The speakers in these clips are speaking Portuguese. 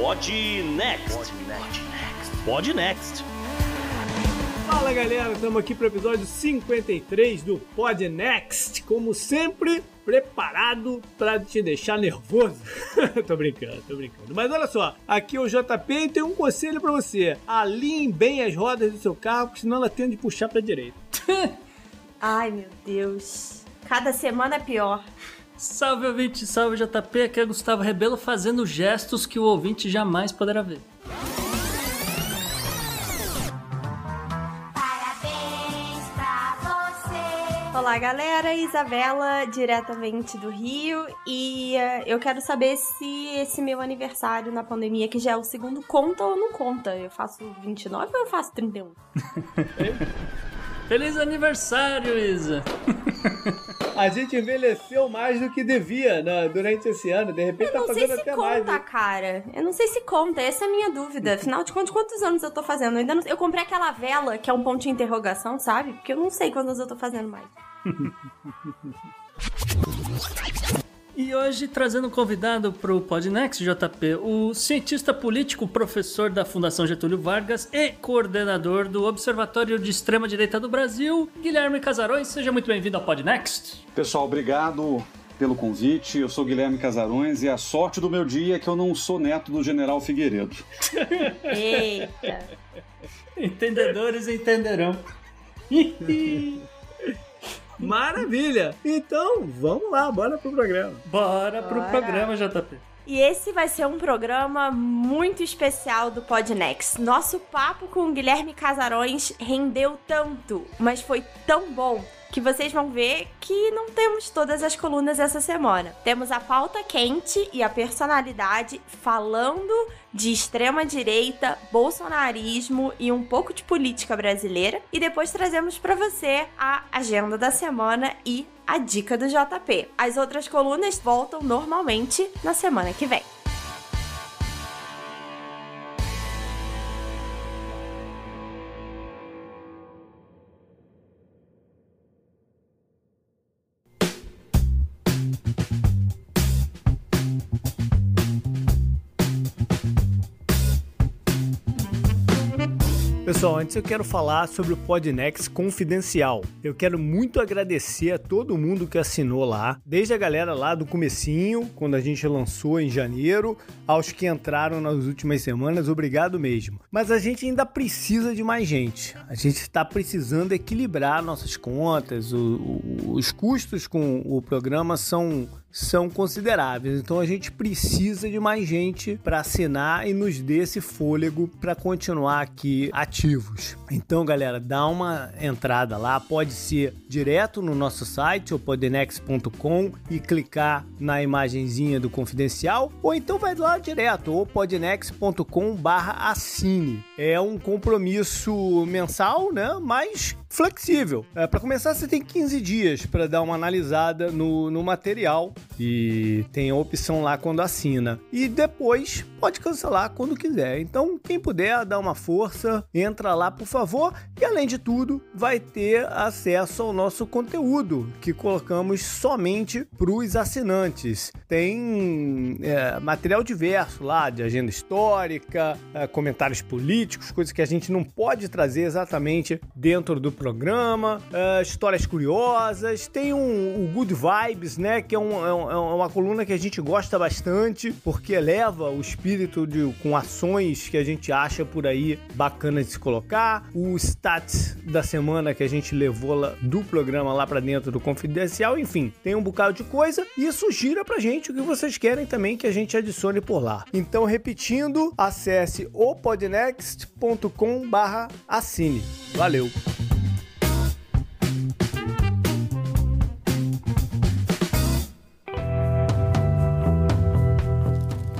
Pod Next. Pod Next. Fala galera, estamos aqui para o episódio 53 do Pod Next. Como sempre, preparado para te deixar nervoso. tô brincando, tô brincando. Mas olha só, aqui é o JP e tem um conselho para você. Alinhe bem as rodas do seu carro, senão ela tende a puxar para direita. Ai meu Deus, cada semana é pior. Salve ouvinte, salve JP, aqui é Gustavo Rebelo fazendo gestos que o ouvinte jamais poderá ver. Parabéns pra você. Olá galera, Isabela, diretamente do Rio, e eh, eu quero saber se esse meu aniversário na pandemia, que já é o segundo, conta ou não conta. Eu faço 29 ou eu faço 31? Feliz aniversário, Isa! A gente envelheceu mais do que devia né, durante esse ano. De repente Eu tá não sei fazendo se até conta, mais. né? cara. Eu não sei se conta, essa é a minha dúvida. Afinal de contas, quantos anos eu tô fazendo? Eu, ainda não... eu comprei aquela vela que é um ponto de interrogação, sabe? Porque eu não sei quantos eu tô fazendo mais. E hoje trazendo um convidado pro Podnext, JP, o cientista político, professor da Fundação Getúlio Vargas e coordenador do Observatório de Extrema Direita do Brasil, Guilherme Casarões. Seja muito bem-vindo ao Podnext. Pessoal, obrigado pelo convite. Eu sou Guilherme Casarões e a sorte do meu dia é que eu não sou neto do General Figueiredo. Eita. Entendedores entenderão. Maravilha! Então, vamos lá, bora pro programa. Bora pro Bora. programa, JP. E esse vai ser um programa muito especial do Podnext. Nosso papo com o Guilherme Casarões rendeu tanto, mas foi tão bom que vocês vão ver que não temos todas as colunas essa semana. Temos a pauta quente e a personalidade falando de extrema direita, bolsonarismo e um pouco de política brasileira. E depois trazemos para você a agenda da semana e a dica do JP. As outras colunas voltam normalmente na semana que vem. Pessoal, antes eu quero falar sobre o Podnext Confidencial. Eu quero muito agradecer a todo mundo que assinou lá, desde a galera lá do comecinho, quando a gente lançou em janeiro, aos que entraram nas últimas semanas, obrigado mesmo. Mas a gente ainda precisa de mais gente. A gente está precisando equilibrar nossas contas, o- o- os custos com o programa são são consideráveis. Então a gente precisa de mais gente para assinar e nos dê esse fôlego para continuar aqui ativos. Então, galera, dá uma entrada lá, pode ser direto no nosso site, o podnex.com e clicar na imagenzinha do confidencial, ou então vai lá direto, ou podnex.com/assine. É um compromisso mensal, né? Mas flexível. É, para começar, você tem 15 dias para dar uma analisada no, no material e tem a opção lá quando assina. E depois pode cancelar quando quiser. Então, quem puder dar uma força, entra lá, por favor. E além de tudo, vai ter acesso ao nosso conteúdo que colocamos somente para os assinantes. Tem é, material diverso lá de agenda histórica, é, comentários políticos, coisas que a gente não pode trazer exatamente dentro do programa, é, histórias curiosas. Tem um, o Good Vibes, né? Que é, um- é um- é uma coluna que a gente gosta bastante porque eleva o espírito de, com ações que a gente acha por aí bacana de se colocar. O Stats da semana que a gente levou lá, do programa lá pra dentro do Confidencial. Enfim, tem um bocado de coisa e sugira pra gente o que vocês querem também que a gente adicione por lá. Então, repetindo, acesse opodnext.com barra assine. Valeu!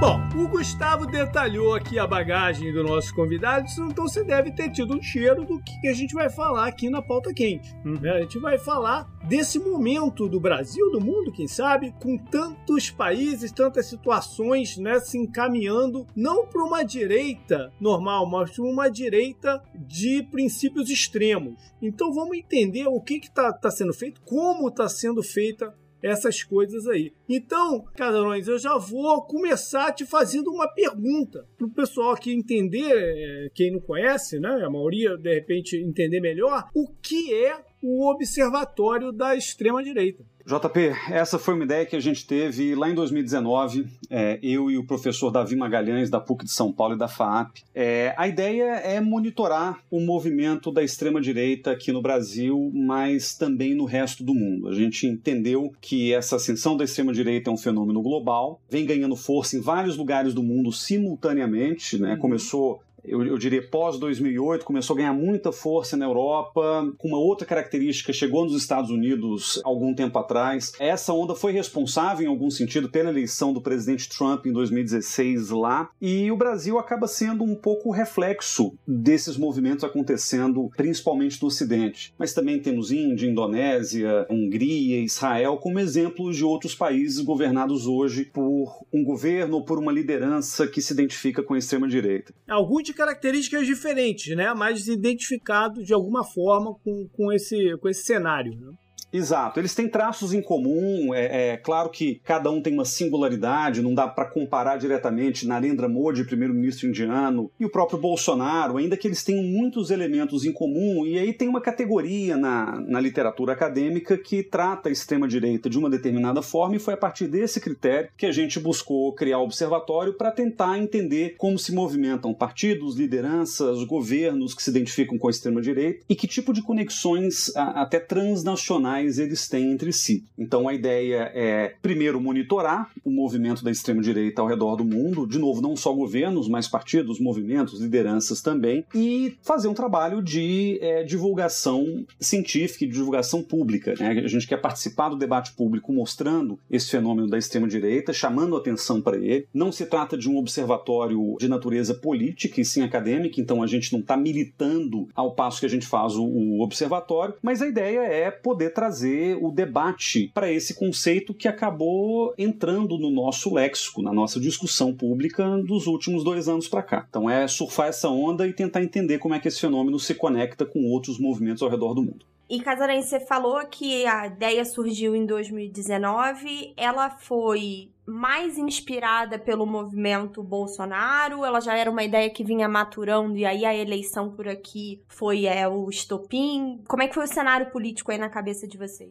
Bom, O Gustavo detalhou aqui a bagagem do nosso convidado, então você deve ter tido um cheiro do que a gente vai falar aqui na pauta quente. né? A gente vai falar desse momento do Brasil, do mundo, quem sabe, com tantos países, tantas situações né, se encaminhando não para uma direita normal, mas para uma direita de princípios extremos. Então vamos entender o que está tá sendo feito, como está sendo feita essas coisas aí. Então, Casarões, eu já vou começar te fazendo uma pergunta para o pessoal aqui entender, eh, quem não conhece, né? A maioria de repente entender melhor o que é o Observatório da Extrema Direita. JP, essa foi uma ideia que a gente teve lá em 2019, é, eu e o professor Davi Magalhães, da PUC de São Paulo e da FAAP. É, a ideia é monitorar o movimento da extrema-direita aqui no Brasil, mas também no resto do mundo. A gente entendeu que essa ascensão da extrema-direita é um fenômeno global, vem ganhando força em vários lugares do mundo simultaneamente, né? Começou eu, eu, diria pós-2008, começou a ganhar muita força na Europa, com uma outra característica, chegou nos Estados Unidos algum tempo atrás. Essa onda foi responsável, em algum sentido, pela eleição do presidente Trump em 2016 lá, e o Brasil acaba sendo um pouco reflexo desses movimentos acontecendo, principalmente no Ocidente. Mas também temos Índia, Indonésia, Hungria, Israel, como exemplos de outros países governados hoje por um governo ou por uma liderança que se identifica com a extrema-direita. Alguns de características diferentes, né? Mas identificado de alguma forma com, com, esse, com esse cenário. Né? Exato, eles têm traços em comum. É, é, claro que cada um tem uma singularidade, não dá para comparar diretamente Narendra Modi, primeiro-ministro indiano, e o próprio Bolsonaro, ainda que eles tenham muitos elementos em comum. E aí tem uma categoria na, na literatura acadêmica que trata a extrema-direita de uma determinada forma, e foi a partir desse critério que a gente buscou criar o observatório para tentar entender como se movimentam partidos, lideranças, governos que se identificam com a extrema-direita e que tipo de conexões a, até transnacionais eles têm entre si. Então a ideia é, primeiro, monitorar o movimento da extrema-direita ao redor do mundo, de novo, não só governos, mas partidos, movimentos, lideranças também, e fazer um trabalho de é, divulgação científica e divulgação pública. Né? A gente quer participar do debate público mostrando esse fenômeno da extrema-direita, chamando atenção para ele. Não se trata de um observatório de natureza política e sim acadêmica, então a gente não está militando ao passo que a gente faz o, o observatório, mas a ideia é poder trazer trazer o debate para esse conceito que acabou entrando no nosso léxico, na nossa discussão pública dos últimos dois anos para cá. Então é surfar essa onda e tentar entender como é que esse fenômeno se conecta com outros movimentos ao redor do mundo. E Casarense, você falou que a ideia surgiu em 2019, ela foi mais inspirada pelo movimento Bolsonaro? Ela já era uma ideia que vinha maturando e aí a eleição por aqui foi é, o estopim? Como é que foi o cenário político aí na cabeça de vocês?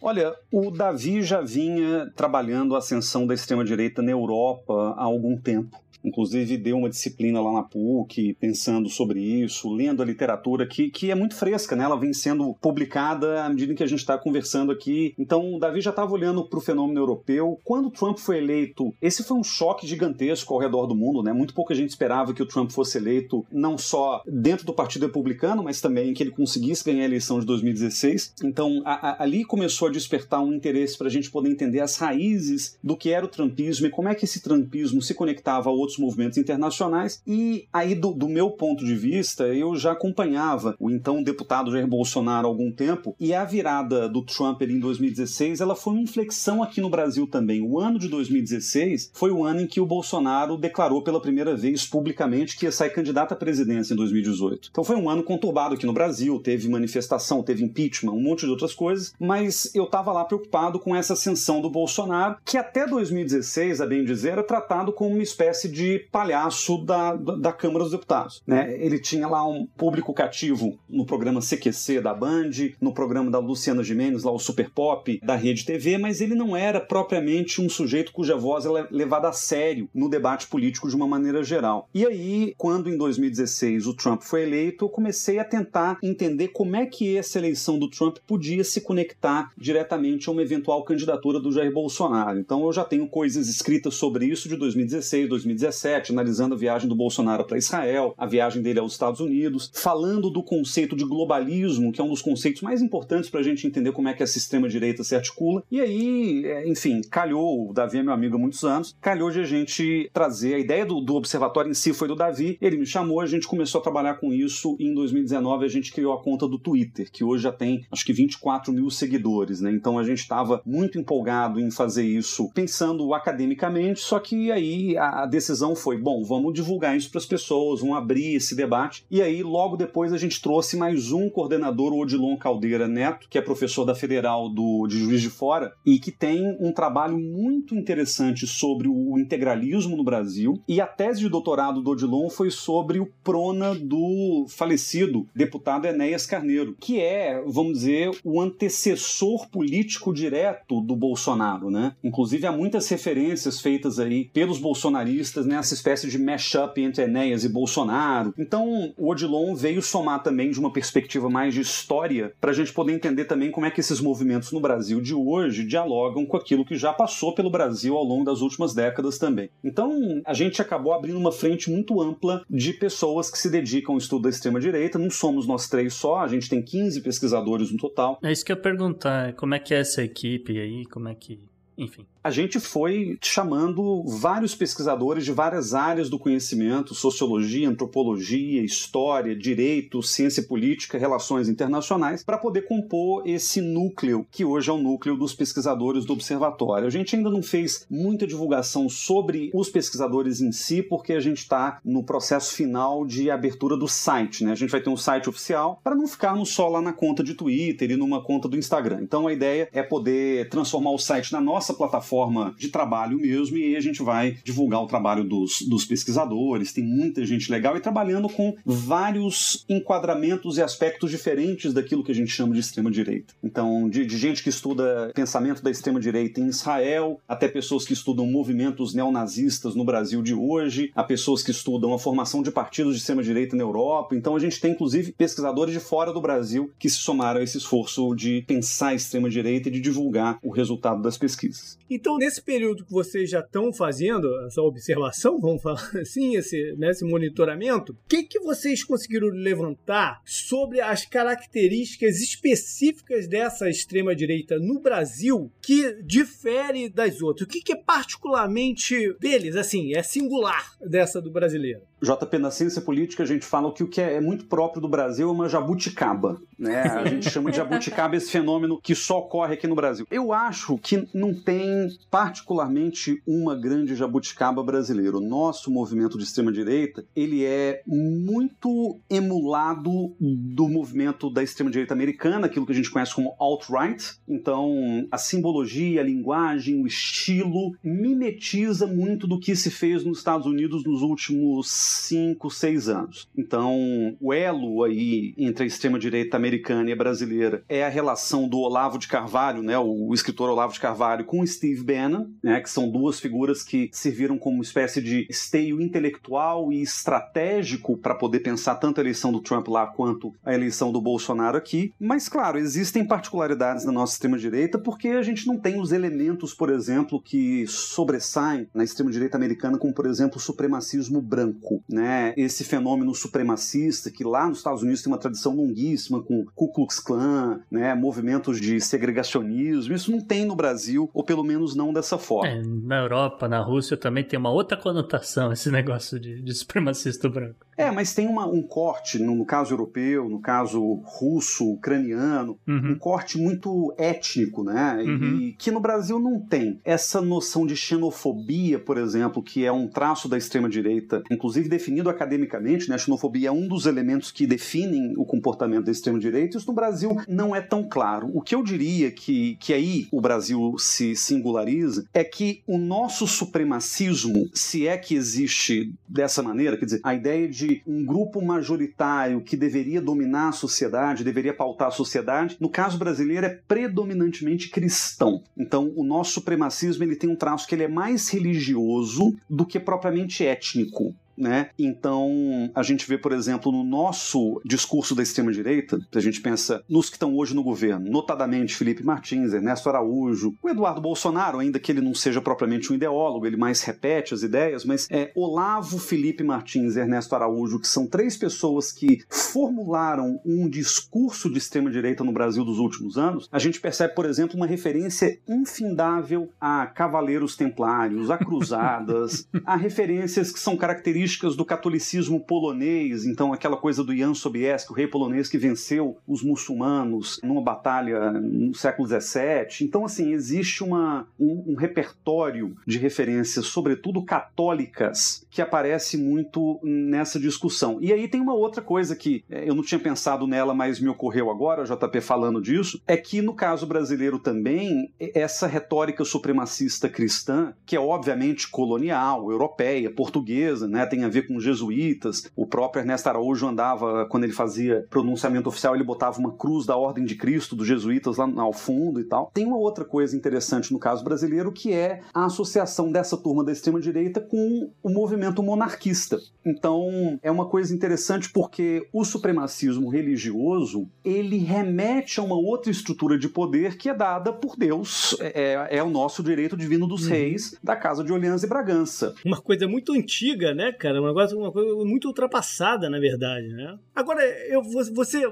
Olha, o Davi já vinha trabalhando a ascensão da extrema-direita na Europa há algum tempo inclusive deu uma disciplina lá na PUC pensando sobre isso, lendo a literatura que, que é muito fresca, né? Ela vem sendo publicada à medida que a gente está conversando aqui. Então, o Davi já estava olhando para o fenômeno europeu. Quando Trump foi eleito, esse foi um choque gigantesco ao redor do mundo, né? Muito pouca gente esperava que o Trump fosse eleito não só dentro do Partido Republicano, mas também que ele conseguisse ganhar a eleição de 2016. Então, a, a, ali começou a despertar um interesse para a gente poder entender as raízes do que era o trumpismo e como é que esse trumpismo se conectava a outros outros movimentos internacionais. E aí, do, do, meu ponto de vista, eu já acompanhava o então deputado Jair Bolsonaro há algum tempo, e a virada do Trump em 2016 ela foi uma inflexão aqui no Brasil também. O ano de 2016 foi o ano em que o Bolsonaro declarou pela primeira vez publicamente que ia sair candidato à presidência em 2018. Então foi um ano conturbado aqui no Brasil, teve manifestação, teve impeachment, um monte de outras coisas, mas eu estava lá preocupado com essa ascensão do Bolsonaro, que até 2016, a bem dizer, era tratado como uma espécie de de palhaço da, da, Câmara dos Deputados. Né? Ele tinha lá um público cativo no programa CQC da Band, no programa da Luciana Gimenez, lá o Super Pop, da Rede TV, mas ele não era propriamente um sujeito cuja voz é levada a sério no debate político de uma maneira geral. E aí, quando em 2016 o Trump foi eleito, eu comecei a tentar entender como é que essa eleição do Trump podia se conectar diretamente a uma eventual candidatura do Jair Bolsonaro. Então eu já tenho coisas escritas sobre isso de 2016, 2017, analisando a viagem do Bolsonaro para Israel, a viagem dele aos Estados Unidos, falando do conceito de globalismo, que é um dos conceitos mais importantes para a gente entender como é que essa extrema-direita se articula. E aí, é, enfim, calhou, o Davi é meu amigo há muitos anos, calhou de a gente trazer a ideia do, do observatório em si foi do Davi, ele me chamou, a gente começou a trabalhar com isso e em 2019 a gente criou a conta do Twitter, que hoje já tem acho que 24 mil seguidores, né? Então a gente estava muito empolgado em fazer isso pensando academicamente, só que aí a decisão foi, bom, vamos divulgar isso para as pessoas, vamos abrir esse debate. E aí logo depois a gente trouxe mais um coordenador, o Odilon Caldeira Neto, que é professor da Federal do, de Juiz de Fora e que tem um trabalho muito interessante sobre o integralismo no Brasil. E a tese de doutorado do Odilon foi sobre o prona do falecido deputado Enéas Carneiro, que é, vamos dizer, o antecessor político direto do Bolsonaro, né? Inclusive há muitas referências feitas aí pelos bolsonaristas nessa espécie de mashup entre Enéas e Bolsonaro. Então, o Odilon veio somar também de uma perspectiva mais de história para a gente poder entender também como é que esses movimentos no Brasil de hoje dialogam com aquilo que já passou pelo Brasil ao longo das últimas décadas também. Então, a gente acabou abrindo uma frente muito ampla de pessoas que se dedicam ao estudo da extrema-direita. Não somos nós três só, a gente tem 15 pesquisadores no total. É isso que eu ia perguntar, como é que é essa equipe aí, como é que... Enfim a gente foi chamando vários pesquisadores de várias áreas do conhecimento, sociologia, antropologia, história, direito, ciência política, relações internacionais, para poder compor esse núcleo, que hoje é o núcleo dos pesquisadores do observatório. A gente ainda não fez muita divulgação sobre os pesquisadores em si, porque a gente está no processo final de abertura do site, né? A gente vai ter um site oficial para não ficarmos só lá na conta de Twitter e numa conta do Instagram. Então a ideia é poder transformar o site na nossa plataforma forma de trabalho mesmo, e aí a gente vai divulgar o trabalho dos, dos pesquisadores, tem muita gente legal e trabalhando com vários enquadramentos e aspectos diferentes daquilo que a gente chama de extrema-direita. Então, de, de, gente que estuda pensamento da extrema-direita em Israel, até pessoas que estudam movimentos neonazistas no Brasil de hoje, a pessoas que estudam a formação de partidos de extrema-direita na Europa. Então, a gente tem, inclusive, pesquisadores de fora do Brasil que se somaram a esse esforço de pensar a extrema-direita e de divulgar o resultado das pesquisas. Então, nesse período que vocês já estão fazendo essa observação, vamos falar assim, esse, né, esse monitoramento, o que, que vocês conseguiram levantar sobre as características específicas dessa extrema-direita no Brasil que difere das outras? O que, que é particularmente deles, assim, é singular dessa do brasileiro? JP, na ciência política a gente fala que o que é muito próprio do Brasil é uma jabuticaba. Né? A gente chama de jabuticaba esse fenômeno que só ocorre aqui no Brasil. Eu acho que não tem particularmente uma grande jabuticaba brasileira. O nosso movimento de extrema-direita, ele é muito emulado do movimento da extrema-direita americana, aquilo que a gente conhece como alt-right. Então, a simbologia, a linguagem, o estilo mimetiza muito do que se fez nos Estados Unidos nos últimos 5, 6 anos. Então, o elo aí entre a extrema-direita americana e a brasileira é a relação do Olavo de Carvalho, né, o escritor Olavo de Carvalho, com Steve Bannon, né, que são duas figuras que serviram como espécie de esteio intelectual e estratégico para poder pensar tanto a eleição do Trump lá quanto a eleição do Bolsonaro aqui. Mas, claro, existem particularidades na nossa extrema-direita porque a gente não tem os elementos, por exemplo, que sobressaem na extrema-direita americana, como, por exemplo, o supremacismo branco né, esse fenômeno supremacista que lá nos Estados Unidos tem uma tradição longuíssima com Ku Klux Klan, né, movimentos de segregacionismo. Isso não tem no Brasil, ou pelo menos não dessa forma. É, na Europa, na Rússia também tem uma outra conotação esse negócio de, de supremacista branco. É, mas tem uma, um corte, no, caso europeu, no caso russo, ucraniano, uhum. um corte muito étnico, né? Uhum. E que no Brasil não tem. Essa noção de xenofobia, por exemplo, que é um traço da extrema-direita, inclusive definido academicamente, né? A xenofobia é um dos elementos que definem o comportamento da extrema-direita, isso no Brasil não é tão claro. O que eu diria que, que aí o Brasil se singulariza é que o nosso supremacismo, se é que existe dessa maneira, quer dizer, a ideia de de um grupo majoritário que deveria dominar a sociedade, deveria pautar a sociedade, no caso brasileiro é predominantemente cristão. Então, o nosso supremacismo ele tem um traço que ele é mais religioso do que propriamente étnico. Né? Então, a gente vê, por exemplo, no nosso discurso da extrema-direita, a gente pensa nos que estão hoje no governo, notadamente Felipe Martins, Ernesto Araújo, o Eduardo Bolsonaro, ainda que ele não seja propriamente um ideólogo, ele mais repete as ideias, mas é Olavo, Felipe Martins e Ernesto Araújo, que são três pessoas que formularam um discurso de extrema-direita no Brasil dos últimos anos, a gente percebe, por exemplo, uma referência infindável a cavaleiros templários, a cruzadas, a referências que são características do catolicismo polonês, então aquela coisa do Jan Sobieski, o rei polonês que venceu os muçulmanos numa batalha no século XVII. Então, assim, existe uma, um, um repertório de referências, sobretudo católicas, que aparece muito nessa discussão. E aí tem uma outra coisa que é, eu não tinha pensado nela, mas me ocorreu agora, JP falando disso, é que no caso brasileiro também, essa retórica supremacista cristã, que é obviamente colonial, europeia, portuguesa, né, tem a ver com jesuítas. O próprio Ernesto Araújo andava, quando ele fazia pronunciamento oficial, ele botava uma cruz da Ordem de Cristo dos jesuítas lá ao fundo e tal. Tem uma outra coisa interessante no caso brasileiro, que é a associação dessa turma da extrema-direita com o movimento monarquista. Então, é uma coisa interessante porque o supremacismo religioso, ele remete a uma outra estrutura de poder que é dada por Deus, é, é o nosso direito divino dos uhum. reis da Casa de Orleans e Bragança. Uma coisa muito antiga, né, cara? Uma coisa, uma coisa muito ultrapassada, na verdade, né? Agora, eu, você,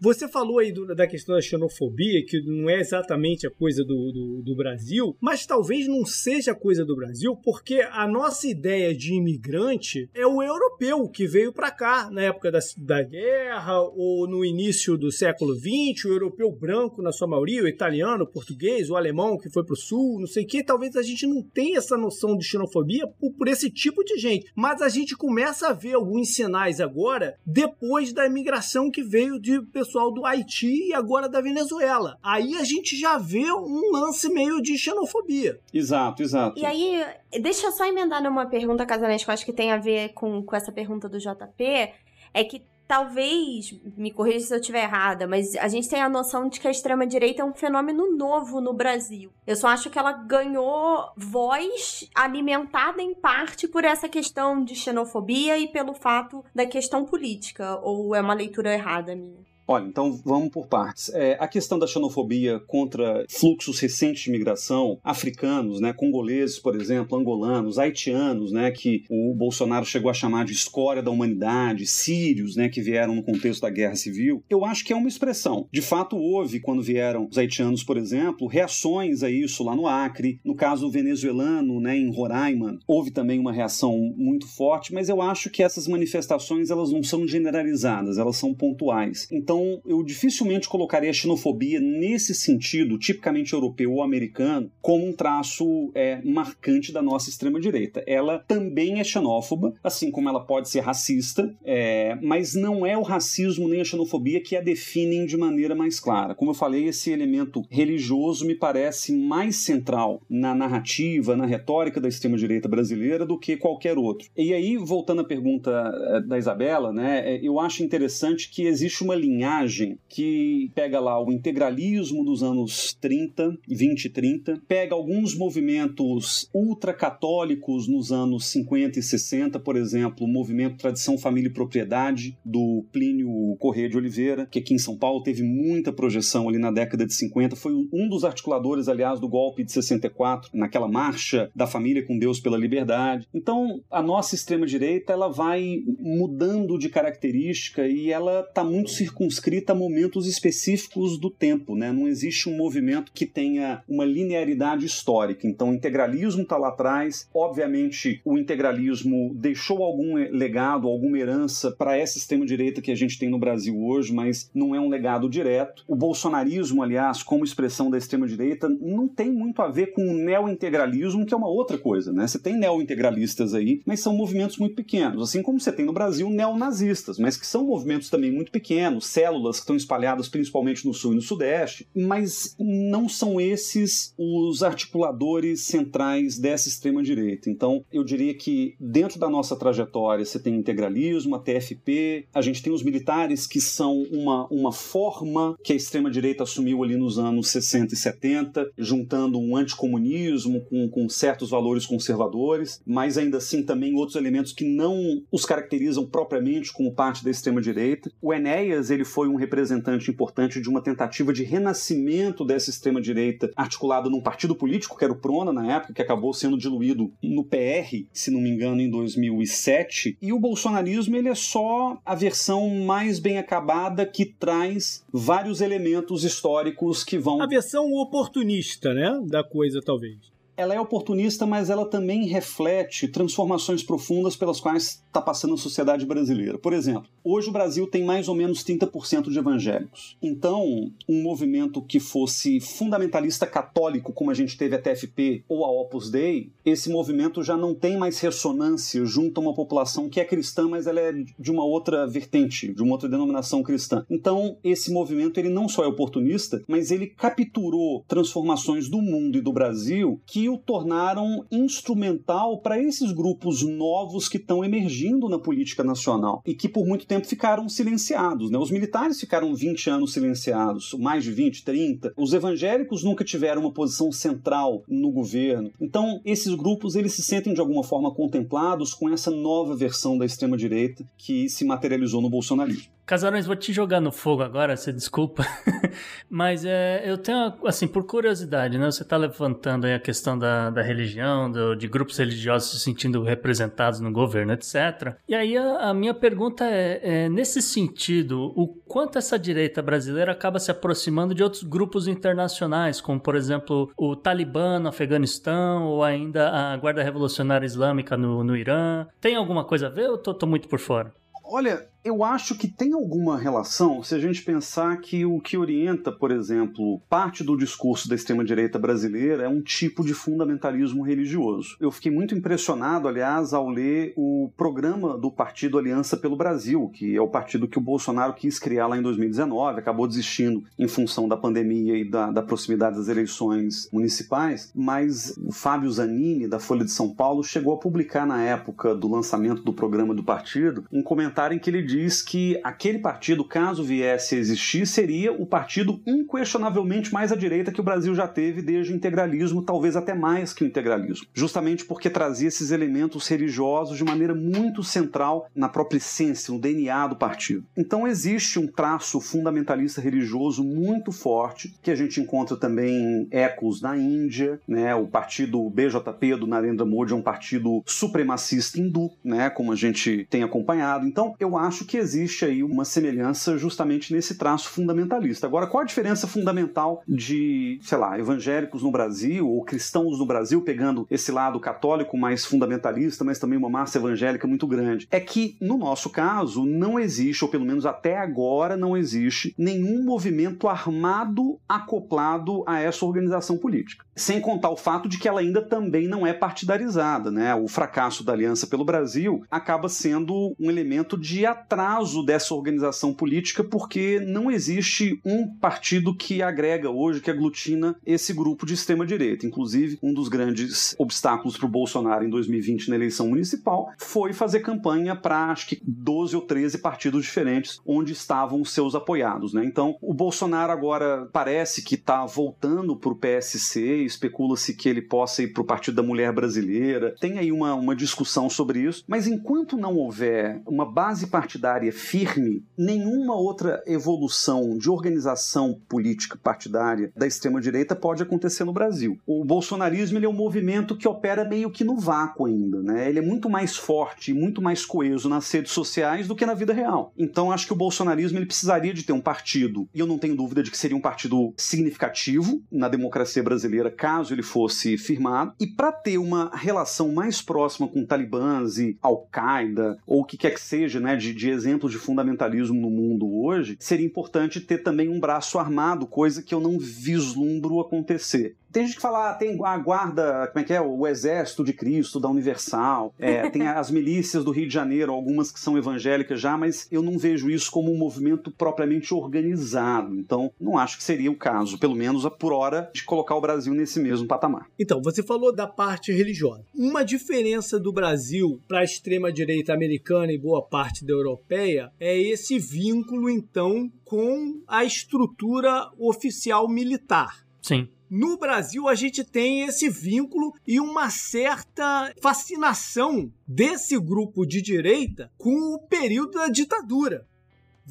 você falou aí do, da questão da xenofobia, que não é exatamente a coisa do, do, do Brasil, mas talvez não seja coisa do Brasil, porque a nossa ideia de imigrante é o europeu que veio para cá na época da, da guerra ou no início do século XX, o europeu branco na sua maioria, o italiano, o português, o alemão que foi para o sul, não sei o que. Talvez a gente não tenha essa noção de xenofobia por, por esse tipo de gente, mas a gente começa a ver alguns sinais agora depois da imigração que veio de pessoal do Haiti e agora da Venezuela. Aí a gente já vê um lance meio de xenofobia. Exato, exato. E aí, deixa eu só emendar numa pergunta, Casanete, que eu acho que tem a ver com, com essa pergunta do JP. É que talvez, me corrija se eu estiver errada, mas a gente tem a noção de que a extrema-direita é um fenômeno novo no Brasil. Eu só acho que ela ganhou voz alimentada em parte por essa questão de xenofobia e pelo fato da questão política. Ou é uma leitura errada minha? Olha, então vamos por partes. É, a questão da xenofobia contra fluxos recentes de migração, africanos, né, congoleses, por exemplo, angolanos, haitianos, né, que o Bolsonaro chegou a chamar de escória da humanidade, sírios, né, que vieram no contexto da guerra civil, eu acho que é uma expressão. De fato, houve, quando vieram os haitianos, por exemplo, reações a isso lá no Acre. No caso venezuelano, né, em Roraima, houve também uma reação muito forte, mas eu acho que essas manifestações elas não são generalizadas, elas são pontuais. Então, então, eu dificilmente colocaria a xenofobia nesse sentido, tipicamente europeu ou americano, como um traço é, marcante da nossa extrema-direita. Ela também é xenófoba, assim como ela pode ser racista, é, mas não é o racismo nem a xenofobia que a definem de maneira mais clara. Como eu falei, esse elemento religioso me parece mais central na narrativa, na retórica da extrema-direita brasileira do que qualquer outro. E aí, voltando à pergunta é, da Isabela, né, é, eu acho interessante que existe uma linha linhagem que pega lá o integralismo dos anos 30, 20 e 30, pega alguns movimentos ultracatólicos nos anos 50 e 60, por exemplo, o movimento Tradição, Família e Propriedade, do Plínio Corrêa de Oliveira, que aqui em São Paulo teve muita projeção ali na década de 50, foi um dos articuladores, aliás, do golpe de 64, naquela marcha da família com Deus pela liberdade. Então, a nossa extrema-direita, ela vai mudando de característica e ela está muito circunscrita circunscrita a momentos específicos do tempo, né? Não existe um movimento que tenha uma linearidade histórica. Então, o integralismo está lá atrás. Obviamente, o integralismo deixou algum legado, alguma herança para essa extrema-direita que a gente tem no Brasil hoje, mas não é um legado direto. O bolsonarismo, aliás, como expressão da extrema-direita, não tem muito a ver com o neo-integralismo, que é uma outra coisa, né? Você tem neo-integralistas aí, mas são movimentos muito pequenos. Assim como você tem no Brasil neonazistas, mas que são movimentos também muito pequenos, células que estão espalhadas principalmente no sul e no sudeste, mas não são esses os articuladores centrais dessa extrema-direita. Então, eu diria que dentro da nossa trajetória você tem integralismo, a TFP, a gente tem os militares que são uma, uma forma que a extrema-direita assumiu ali nos anos 60 e 70, juntando um anticomunismo com, com certos valores conservadores, mas ainda assim também outros elementos que não os caracterizam propriamente como parte da extrema-direita. O Enéas ele foi um representante importante de uma tentativa de renascimento dessa extrema-direita articulada num partido político, que era o Prona na época, que acabou sendo diluído no PR, se não me engano, em 2007. E o bolsonarismo ele é só a versão mais bem acabada que traz vários elementos históricos que vão. A versão oportunista, né? Da coisa, talvez ela é oportunista, mas ela também reflete transformações profundas pelas quais está passando a sociedade brasileira. Por exemplo, hoje o Brasil tem mais ou menos 30% de evangélicos. Então, um movimento que fosse fundamentalista católico, como a gente teve a TFP ou a Opus Dei, esse movimento já não tem mais ressonância junto a uma população que é cristã, mas ela é de uma outra vertente, de uma outra denominação cristã. Então, esse movimento ele não só é oportunista, mas ele capturou transformações do mundo e do Brasil que o tornaram instrumental para esses grupos novos que estão emergindo na política nacional e que por muito tempo ficaram silenciados. Né? Os militares ficaram 20 anos silenciados, mais de 20, 30. Os evangélicos nunca tiveram uma posição central no governo. Então, esses grupos eles se sentem de alguma forma contemplados com essa nova versão da extrema-direita que se materializou no bolsonarismo. Casarões, vou te jogar no fogo agora, você desculpa. Mas é, eu tenho, assim, por curiosidade, né? Você está levantando aí a questão da, da religião, do, de grupos religiosos se sentindo representados no governo, etc. E aí a, a minha pergunta é, é, nesse sentido, o quanto essa direita brasileira acaba se aproximando de outros grupos internacionais, como, por exemplo, o Talibã no Afeganistão ou ainda a Guarda Revolucionária Islâmica no, no Irã? Tem alguma coisa a ver ou tô, tô muito por fora? Olha, eu acho que tem alguma relação se a gente pensar que o que orienta, por exemplo, parte do discurso da extrema-direita brasileira é um tipo de fundamentalismo religioso. Eu fiquei muito impressionado, aliás, ao ler o programa do Partido Aliança pelo Brasil, que é o partido que o Bolsonaro quis criar lá em 2019, acabou desistindo em função da pandemia e da, da proximidade das eleições municipais, mas o Fábio Zanini, da Folha de São Paulo, chegou a publicar na época do lançamento do programa do partido um comentário em que ele diz que aquele partido, caso viesse a existir, seria o partido inquestionavelmente mais à direita que o Brasil já teve desde o integralismo, talvez até mais que o integralismo. Justamente porque trazia esses elementos religiosos de maneira muito central na própria essência, no DNA do partido. Então existe um traço fundamentalista religioso muito forte, que a gente encontra também ecos na Índia, né? O partido BJP do Narendra Modi é um partido supremacista hindu, né? Como a gente tem acompanhado. Então eu acho que existe aí uma semelhança justamente nesse traço fundamentalista. Agora, qual a diferença fundamental de, sei lá, evangélicos no Brasil ou cristãos no Brasil, pegando esse lado católico mais fundamentalista, mas também uma massa evangélica muito grande? É que, no nosso caso, não existe, ou pelo menos até agora não existe, nenhum movimento armado acoplado a essa organização política. Sem contar o fato de que ela ainda também não é partidarizada, né? O fracasso da Aliança pelo Brasil acaba sendo um elemento de atraso dessa organização política, porque não existe um partido que agrega hoje, que aglutina esse grupo de extrema-direita. Inclusive, um dos grandes obstáculos para o Bolsonaro em 2020 na eleição municipal foi fazer campanha para acho que 12 ou 13 partidos diferentes onde estavam os seus apoiados, né? Então, o Bolsonaro agora parece que está voltando para o PSC especula-se que ele possa ir para o Partido da Mulher Brasileira. Tem aí uma, uma discussão sobre isso, mas enquanto não houver uma base partidária firme, nenhuma outra evolução de organização política partidária da extrema-direita pode acontecer no Brasil. O bolsonarismo ele é um movimento que opera meio que no vácuo ainda, né? Ele é muito mais forte e muito mais coeso nas redes sociais do que na vida real. Então acho que o bolsonarismo ele precisaria de ter um partido, e eu não tenho dúvida de que seria um partido significativo na democracia brasileira caso ele fosse firmado, e para ter uma relação mais próxima com talibãs e Al-Qaeda, ou o que quer que seja, né, de, de exemplos de fundamentalismo no mundo hoje, seria importante ter também um braço armado, coisa que eu não vislumbro acontecer. Tem gente que fala, ah, tem a guarda, como é que é? O exército de Cristo, da Universal. É, tem as milícias do Rio de Janeiro, algumas que são evangélicas já, mas eu não vejo isso como um movimento propriamente organizado. Então, não acho que seria o caso, pelo menos por hora, de colocar o Brasil nesse mesmo patamar. Então, você falou da parte religiosa. Uma diferença do Brasil para a extrema-direita americana e boa parte da europeia é esse vínculo, então, com a estrutura oficial militar. Sim. No Brasil, a gente tem esse vínculo e uma certa fascinação desse grupo de direita com o período da ditadura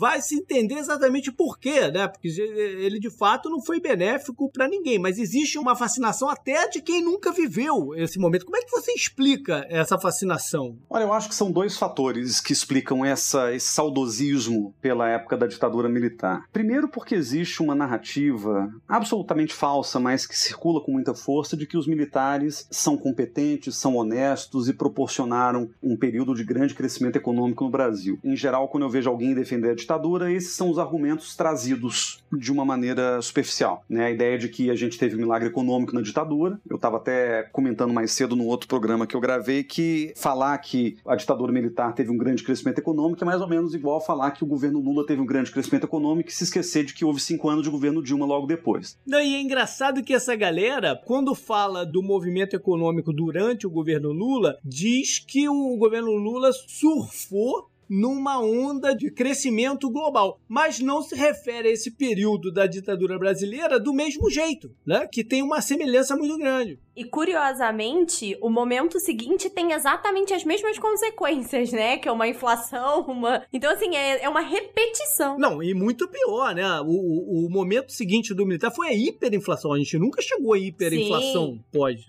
vai se entender exatamente por quê, né? Porque ele de fato não foi benéfico para ninguém, mas existe uma fascinação até de quem nunca viveu esse momento. Como é que você explica essa fascinação? Olha, eu acho que são dois fatores que explicam essa, esse saudosismo pela época da ditadura militar. Primeiro, porque existe uma narrativa absolutamente falsa, mas que circula com muita força, de que os militares são competentes, são honestos e proporcionaram um período de grande crescimento econômico no Brasil. Em geral, quando eu vejo alguém defender a ditadura, esses são os argumentos trazidos de uma maneira superficial. Né? A ideia de que a gente teve um milagre econômico na ditadura. Eu estava até comentando mais cedo no outro programa que eu gravei que falar que a ditadura militar teve um grande crescimento econômico é mais ou menos igual falar que o governo Lula teve um grande crescimento econômico e se esquecer de que houve cinco anos de governo Dilma logo depois. Não, e é engraçado que essa galera, quando fala do movimento econômico durante o governo Lula, diz que o governo Lula surfou numa onda de crescimento global, mas não se refere a esse período da ditadura brasileira do mesmo jeito, né? Que tem uma semelhança muito grande. E curiosamente, o momento seguinte tem exatamente as mesmas consequências, né? Que é uma inflação, uma. Então, assim, é, é uma repetição. Não, e muito pior, né? O, o, o momento seguinte do militar foi a hiperinflação. A gente nunca chegou à hiperinflação Sim. pós.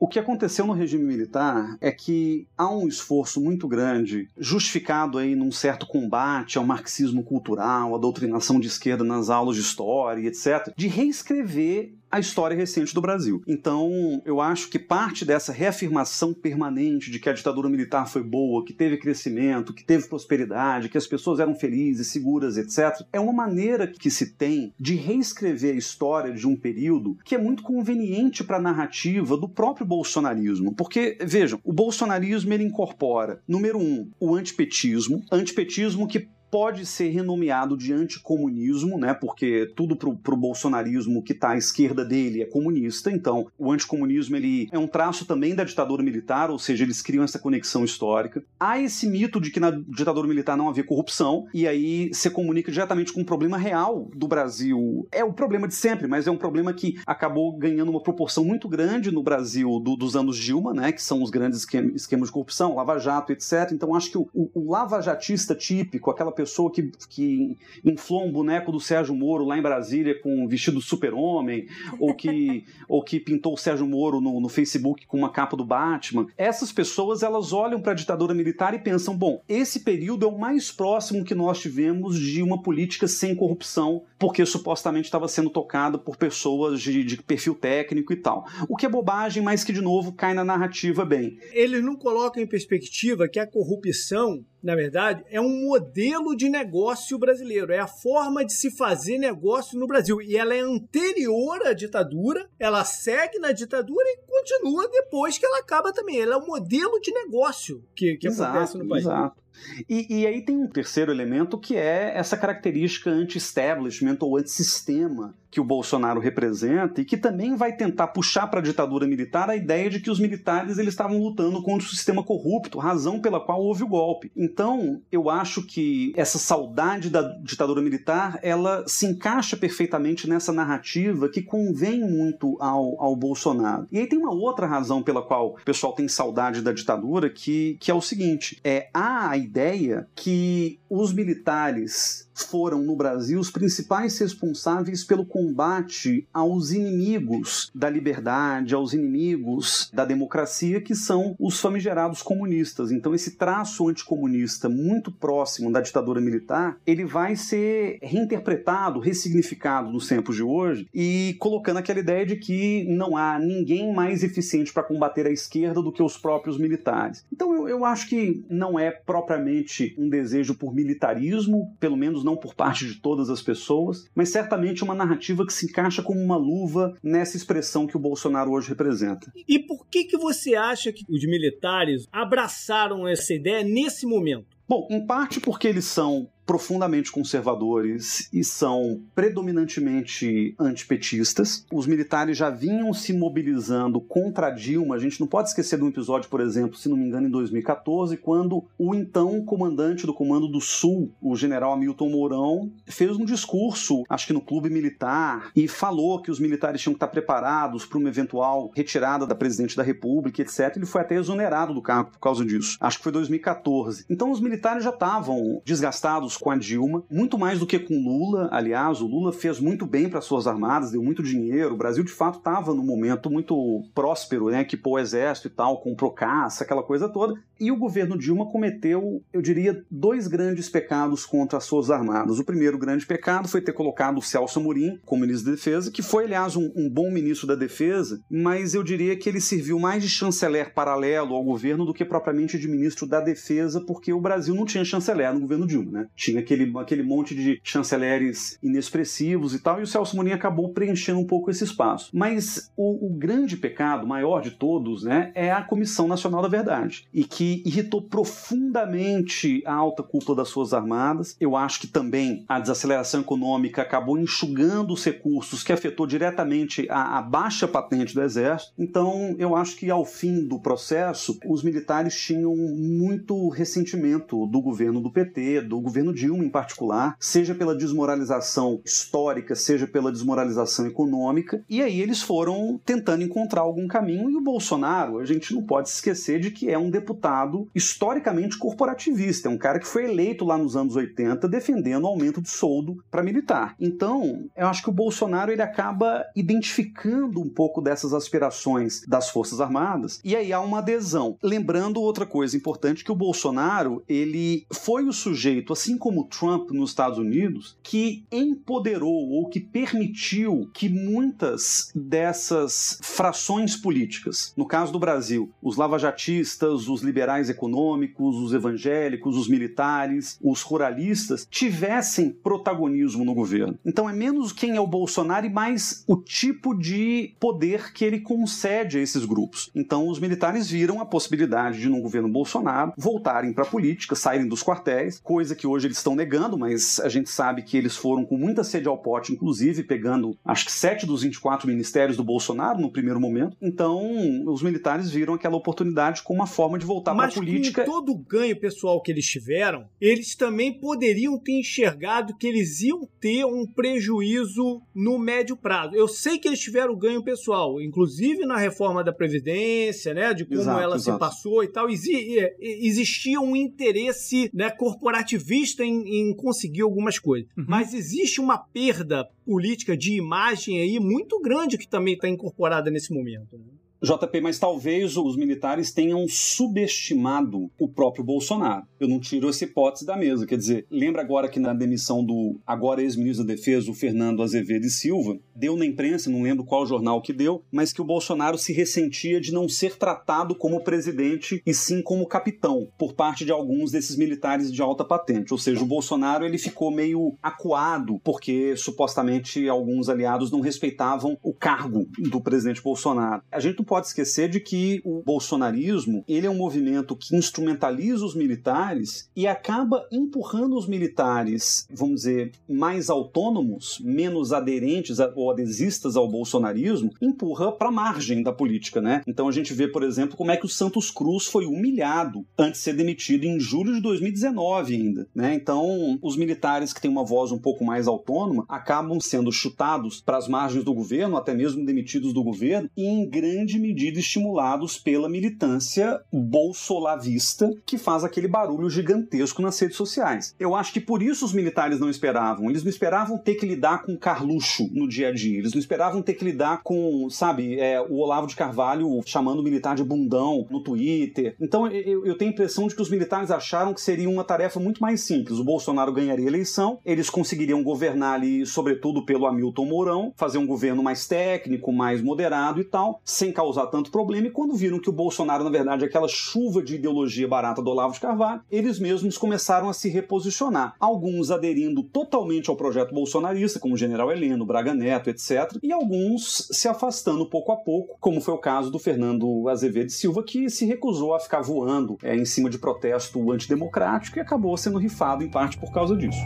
O que aconteceu no regime militar é que há um esforço muito grande, justificado aí num certo combate ao marxismo cultural, à doutrinação de esquerda nas aulas de história, etc., de reescrever a história recente do Brasil. Então, eu acho que parte dessa reafirmação permanente de que a ditadura militar foi boa, que teve crescimento, que teve prosperidade, que as pessoas eram felizes, seguras, etc., é uma maneira que se tem de reescrever a história de um período que é muito conveniente para a narrativa do próprio bolsonarismo. Porque, vejam, o bolsonarismo ele incorpora, número um, o antipetismo, antipetismo que pode ser renomeado de anticomunismo, né? Porque tudo pro, pro bolsonarismo que está à esquerda dele é comunista. Então, o anticomunismo ele é um traço também da ditadura militar, ou seja, eles criam essa conexão histórica. Há esse mito de que na ditadura militar não havia corrupção, e aí se comunica diretamente com um problema real do Brasil. É o problema de sempre, mas é um problema que acabou ganhando uma proporção muito grande no Brasil do, dos anos Dilma, né? Que são os grandes esquemas, de corrupção, Lava Jato, etc. Então, acho que o, o, o lavajatista típico, aquela pessoa que, que inflou um boneco do Sérgio Moro lá em Brasília com um vestido super-homem, ou que, ou que pintou o Sérgio Moro no, no Facebook com uma capa do Batman. Essas pessoas elas olham para a ditadura militar e pensam: bom, esse período é o mais próximo que nós tivemos de uma política sem corrupção, porque supostamente estava sendo tocada por pessoas de, de perfil técnico e tal. O que é bobagem, mas que de novo cai na narrativa bem. Eles não colocam em perspectiva que a corrupção, na verdade, é um modelo de negócio brasileiro, é a forma de se fazer negócio no Brasil. E ela é anterior à ditadura, ela segue na ditadura e continua depois que ela acaba também. Ela é um modelo de negócio que, que acontece no país. Exato. E, e, aí tem um terceiro elemento que é essa característica anti-establishment ou anti-sistema que o Bolsonaro representa e que também vai tentar puxar para a ditadura militar a ideia de que os militares eles estavam lutando contra o sistema corrupto, razão pela qual houve o golpe. Então, eu acho que essa saudade da ditadura militar, ela se encaixa perfeitamente nessa narrativa que convém muito ao, ao Bolsonaro. E aí tem uma outra razão pela qual o pessoal tem saudade da ditadura, que, que é o seguinte, é há a ideia que os militares foram no Brasil os principais responsáveis pelo combate aos inimigos da liberdade, aos inimigos da democracia, que são os famigerados comunistas. Então, esse traço anticomunista muito próximo da ditadura militar, ele vai ser reinterpretado, ressignificado nos tempos de hoje e colocando aquela ideia de que não há ninguém mais eficiente para combater a esquerda do que os próprios militares. Então, eu, eu acho que não é propriamente um desejo por militarismo, pelo menos não por parte de todas as pessoas, mas certamente uma narrativa que se encaixa como uma luva nessa expressão que o Bolsonaro hoje representa. E por que, que você acha que os militares abraçaram essa ideia nesse momento? Bom, em parte porque eles são profundamente conservadores e são predominantemente antipetistas. Os militares já vinham se mobilizando contra Dilma. A gente não pode esquecer de um episódio, por exemplo, se não me engano, em 2014, quando o então comandante do Comando do Sul, o general Hamilton Mourão, fez um discurso, acho que no clube militar, e falou que os militares tinham que estar preparados para uma eventual retirada da presidente da República, etc. Ele foi até exonerado do cargo por causa disso. Acho que foi 2014. Então os militares já estavam desgastados com a Dilma, muito mais do que com Lula. Aliás, o Lula fez muito bem para suas armadas, deu muito dinheiro. O Brasil, de fato, estava num momento muito próspero, né? Equipou o exército e tal, comprou caça, aquela coisa toda. E o governo Dilma cometeu, eu diria, dois grandes pecados contra as suas armadas. O primeiro grande pecado foi ter colocado o Celso Amorim como ministro da Defesa, que foi, aliás, um, um bom ministro da Defesa, mas eu diria que ele serviu mais de chanceler paralelo ao governo do que propriamente de ministro da Defesa, porque o Brasil não tinha chanceler no governo Dilma, né? Tinha aquele, aquele monte de chanceleres inexpressivos e tal, e o Celso Amorim acabou preenchendo um pouco esse espaço. Mas o, o grande pecado, maior de todos, né, é a Comissão Nacional da Verdade, e que irritou profundamente a alta cúpula das suas armadas. Eu acho que também a desaceleração econômica acabou enxugando os recursos que afetou diretamente a, a baixa patente do Exército. Então, eu acho que ao fim do processo, os militares tinham muito ressentimento do governo do PT, do governo Dilma em particular, seja pela desmoralização histórica, seja pela desmoralização econômica, e aí eles foram tentando encontrar algum caminho. E o Bolsonaro, a gente não pode se esquecer de que é um deputado historicamente corporativista, é um cara que foi eleito lá nos anos 80 defendendo o aumento de soldo para militar. Então, eu acho que o Bolsonaro ele acaba identificando um pouco dessas aspirações das Forças Armadas, e aí há uma adesão. Lembrando outra coisa importante que o Bolsonaro, ele foi o sujeito, assim como Trump nos Estados Unidos, que empoderou ou que permitiu que muitas dessas frações políticas, no caso do Brasil, os lavajatistas, os liberais econômicos, os evangélicos, os militares, os ruralistas, tivessem protagonismo no governo. Então é menos quem é o Bolsonaro e mais o tipo de poder que ele concede a esses grupos. Então os militares viram a possibilidade de, no governo Bolsonaro, voltarem para a política, saírem dos quartéis, coisa que hoje eles estão negando, mas a gente sabe que eles foram com muita sede ao pote, inclusive pegando acho que sete dos 24 ministérios do Bolsonaro no primeiro momento. Então os militares viram aquela oportunidade como uma forma de voltar para a Mas política. com todo o ganho pessoal que eles tiveram, eles também poderiam ter enxergado que eles iam ter um prejuízo no médio prazo. Eu sei que eles tiveram ganho pessoal, inclusive na reforma da Previdência, né, de como Exato, ela exato. se passou e tal. Exi- existia um interesse né, corporativista em, em conseguir algumas coisas. Mas existe uma perda política de imagem aí muito grande que também está incorporada nesse momento. né? JP, mas talvez os militares tenham subestimado o próprio Bolsonaro. Eu não tiro essa hipótese da mesa. Quer dizer, lembra agora que na demissão do agora ex-ministro da Defesa, o Fernando Azevedo e Silva, deu na imprensa, não lembro qual jornal que deu, mas que o Bolsonaro se ressentia de não ser tratado como presidente e sim como capitão por parte de alguns desses militares de alta patente. Ou seja, o Bolsonaro ele ficou meio acuado porque supostamente alguns aliados não respeitavam o cargo do presidente Bolsonaro. A gente pode esquecer de que o bolsonarismo ele é um movimento que instrumentaliza os militares e acaba empurrando os militares, vamos dizer, mais autônomos, menos aderentes a- ou adesistas ao bolsonarismo, empurra para a margem da política, né? Então a gente vê, por exemplo, como é que o Santos Cruz foi humilhado antes de ser demitido em julho de 2019 ainda, né? Então os militares que têm uma voz um pouco mais autônoma acabam sendo chutados para as margens do governo, até mesmo demitidos do governo, e em grande grande medida estimulados pela militância bolsolavista, que faz aquele barulho gigantesco nas redes sociais. Eu acho que por isso os militares não esperavam. Eles não esperavam ter que lidar com Carluxo no dia a dia. Eles não esperavam ter que lidar com, sabe, é, o Olavo de Carvalho chamando o militar de bundão no Twitter. Então eu, eu tenho a impressão de que os militares acharam que seria uma tarefa muito mais simples. O Bolsonaro ganharia a eleição, eles conseguiriam governar ali, sobretudo pelo Hamilton Mourão, fazer um governo mais técnico, mais moderado e tal, sem causar tanto problema. E quando viram que o Bolsonaro, na verdade, é aquela chuva de ideologia barata do Olavo de Carvalho, eles mesmos começaram a se reposicionar. Alguns aderindo totalmente ao projeto bolsonarista, como o general Heleno, Braga Neto, etc. E alguns se afastando pouco a pouco, como foi o caso do Fernando Azevedo Silva, que se recusou a ficar voando é, em cima de protesto antidemocrático e acabou sendo rifado em parte por causa disso.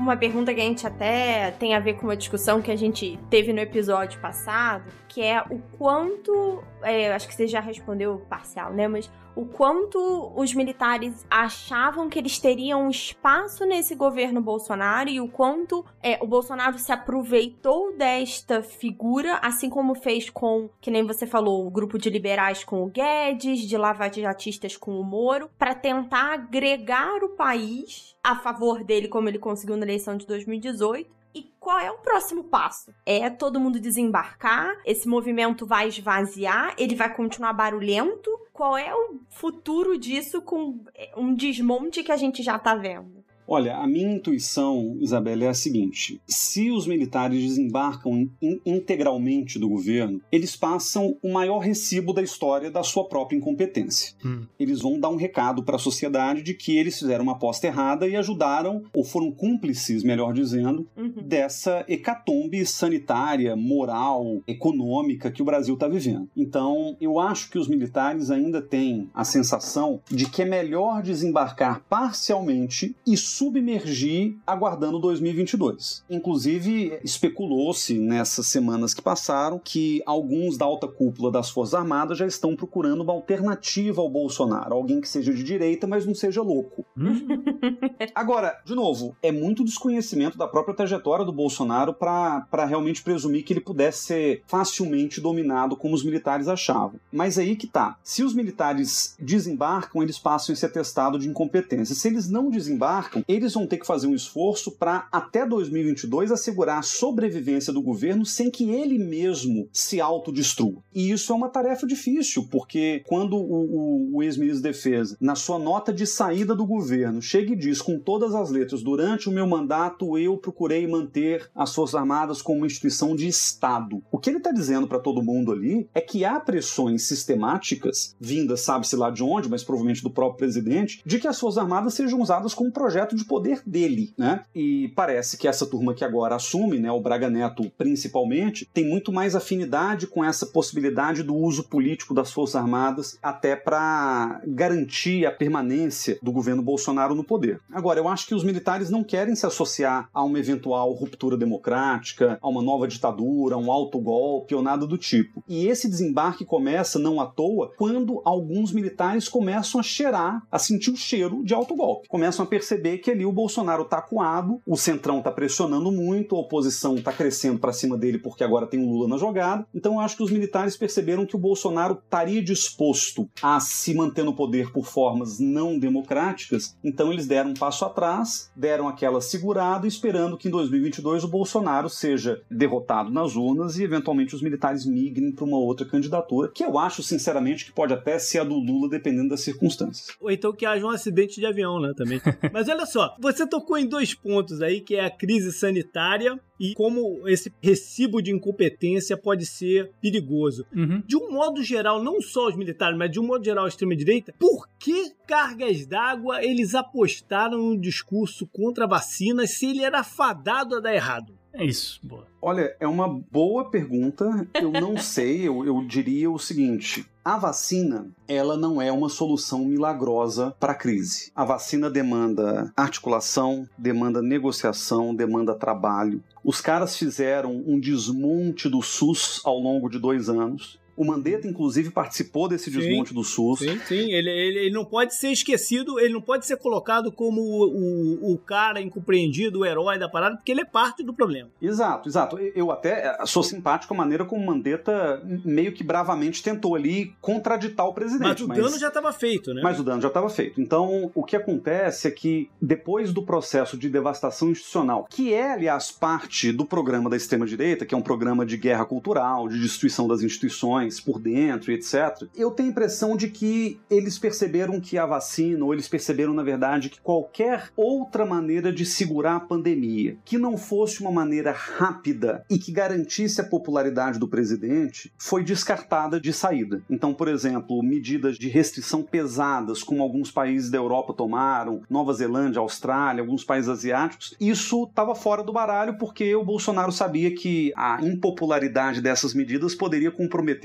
Uma pergunta que a gente até tem a ver com uma discussão que a gente teve no episódio passado, que é o quanto. É, acho que você já respondeu parcial, né? Mas o quanto os militares achavam que eles teriam espaço nesse governo Bolsonaro e o quanto é, o Bolsonaro se aproveitou desta figura, assim como fez com, que nem você falou, o grupo de liberais com o Guedes, de lavajatistas com o Moro, para tentar agregar o país a favor dele, como ele conseguiu na eleição de 2018 e qual é o próximo passo? É todo mundo desembarcar? Esse movimento vai esvaziar? Ele vai continuar barulhento? Qual é o futuro disso com um desmonte que a gente já tá vendo? Olha, a minha intuição, Isabela, é a seguinte: se os militares desembarcam in integralmente do governo, eles passam o maior recibo da história da sua própria incompetência. Hum. Eles vão dar um recado para a sociedade de que eles fizeram uma aposta errada e ajudaram, ou foram cúmplices, melhor dizendo, uhum. dessa hecatombe sanitária, moral, econômica que o Brasil está vivendo. Então, eu acho que os militares ainda têm a sensação de que é melhor desembarcar parcialmente e submergir aguardando 2022. Inclusive, especulou-se nessas semanas que passaram que alguns da alta cúpula das Forças Armadas já estão procurando uma alternativa ao Bolsonaro, alguém que seja de direita, mas não seja louco. Hum? Agora, de novo, é muito desconhecimento da própria trajetória do Bolsonaro para realmente presumir que ele pudesse ser facilmente dominado como os militares achavam. Mas aí que tá. Se os militares desembarcam, eles passam esse atestado de incompetência. Se eles não desembarcam, eles vão ter que fazer um esforço para, até 2022, assegurar a sobrevivência do governo sem que ele mesmo se autodestrua. E isso é uma tarefa difícil, porque quando o, o, o ex-ministro de Defesa, na sua nota de saída do governo, chega e diz com todas as letras: durante o meu mandato eu procurei manter as Forças Armadas como uma instituição de Estado. O que ele está dizendo para todo mundo ali é que há pressões sistemáticas, vindas sabe-se lá de onde, mas provavelmente do próprio presidente, de que as Forças Armadas sejam usadas como projeto de poder dele, né? E parece que essa turma que agora assume, né, o Braga Neto principalmente, tem muito mais afinidade com essa possibilidade do uso político das Forças Armadas até para garantir a permanência do governo Bolsonaro no poder. Agora, eu acho que os militares não querem se associar a uma eventual ruptura democrática, a uma nova ditadura, a um autogolpe ou nada do tipo. E esse desembarque começa, não à toa, quando alguns militares começam a cheirar, a sentir o cheiro de autogolpe. Começam a perceber que ali o Bolsonaro tá acuado, o Centrão tá pressionando muito, a oposição tá crescendo para cima dele porque agora tem o Lula na jogada. Então eu acho que os militares perceberam que o Bolsonaro estaria disposto a se manter no poder por formas não democráticas, então eles deram um passo atrás, deram aquela segurada, esperando que em 2022 o Bolsonaro seja derrotado nas urnas e eventualmente os militares migrem para uma outra candidatura, que eu acho sinceramente que pode até ser a do Lula dependendo das circunstâncias. Ou então que haja um acidente de avião, né, também. Mas olha só, você tocou em dois pontos aí, que é a crise sanitária e como esse recibo de incompetência pode ser perigoso. Uhum. De um modo geral, não só os militares, mas de um modo geral a extrema-direita, por que cargas d'água eles apostaram no discurso contra a vacina se ele era fadado a dar errado? É isso, boa. Olha, é uma boa pergunta. Eu não sei, eu, eu diria o seguinte: a vacina, ela não é uma solução milagrosa para a crise. A vacina demanda articulação, demanda negociação, demanda trabalho. Os caras fizeram um desmonte do SUS ao longo de dois anos O Mandetta, inclusive, participou desse desmonte sim, do SUS. Sim, sim. Ele, ele, ele, não pode ser esquecido, ele não pode ser colocado como o, o, o, cara incompreendido, o herói da parada, porque ele é parte do problema. Exato, exato. Eu até sou simpático a maneira como o Mandetta meio que bravamente tentou ali contraditar o presidente. Mas o mas, dano já estava feito, né? Mas o dano já estava feito. Então, o que acontece é que depois do processo de devastação institucional, que é, aliás, parte do programa da extrema-direita, que é um programa de guerra cultural, de destruição das instituições por dentro etc., eu tenho a impressão de que eles perceberam que a vacina, ou eles perceberam, na verdade, que qualquer outra maneira de segurar a pandemia, que não fosse uma maneira rápida e que garantisse a popularidade do presidente, foi descartada de saída. Então, por exemplo, medidas de restrição pesadas, como alguns países da Europa tomaram, Nova Zelândia, Austrália, alguns países asiáticos, isso estava fora do baralho porque o Bolsonaro sabia que a impopularidade dessas medidas poderia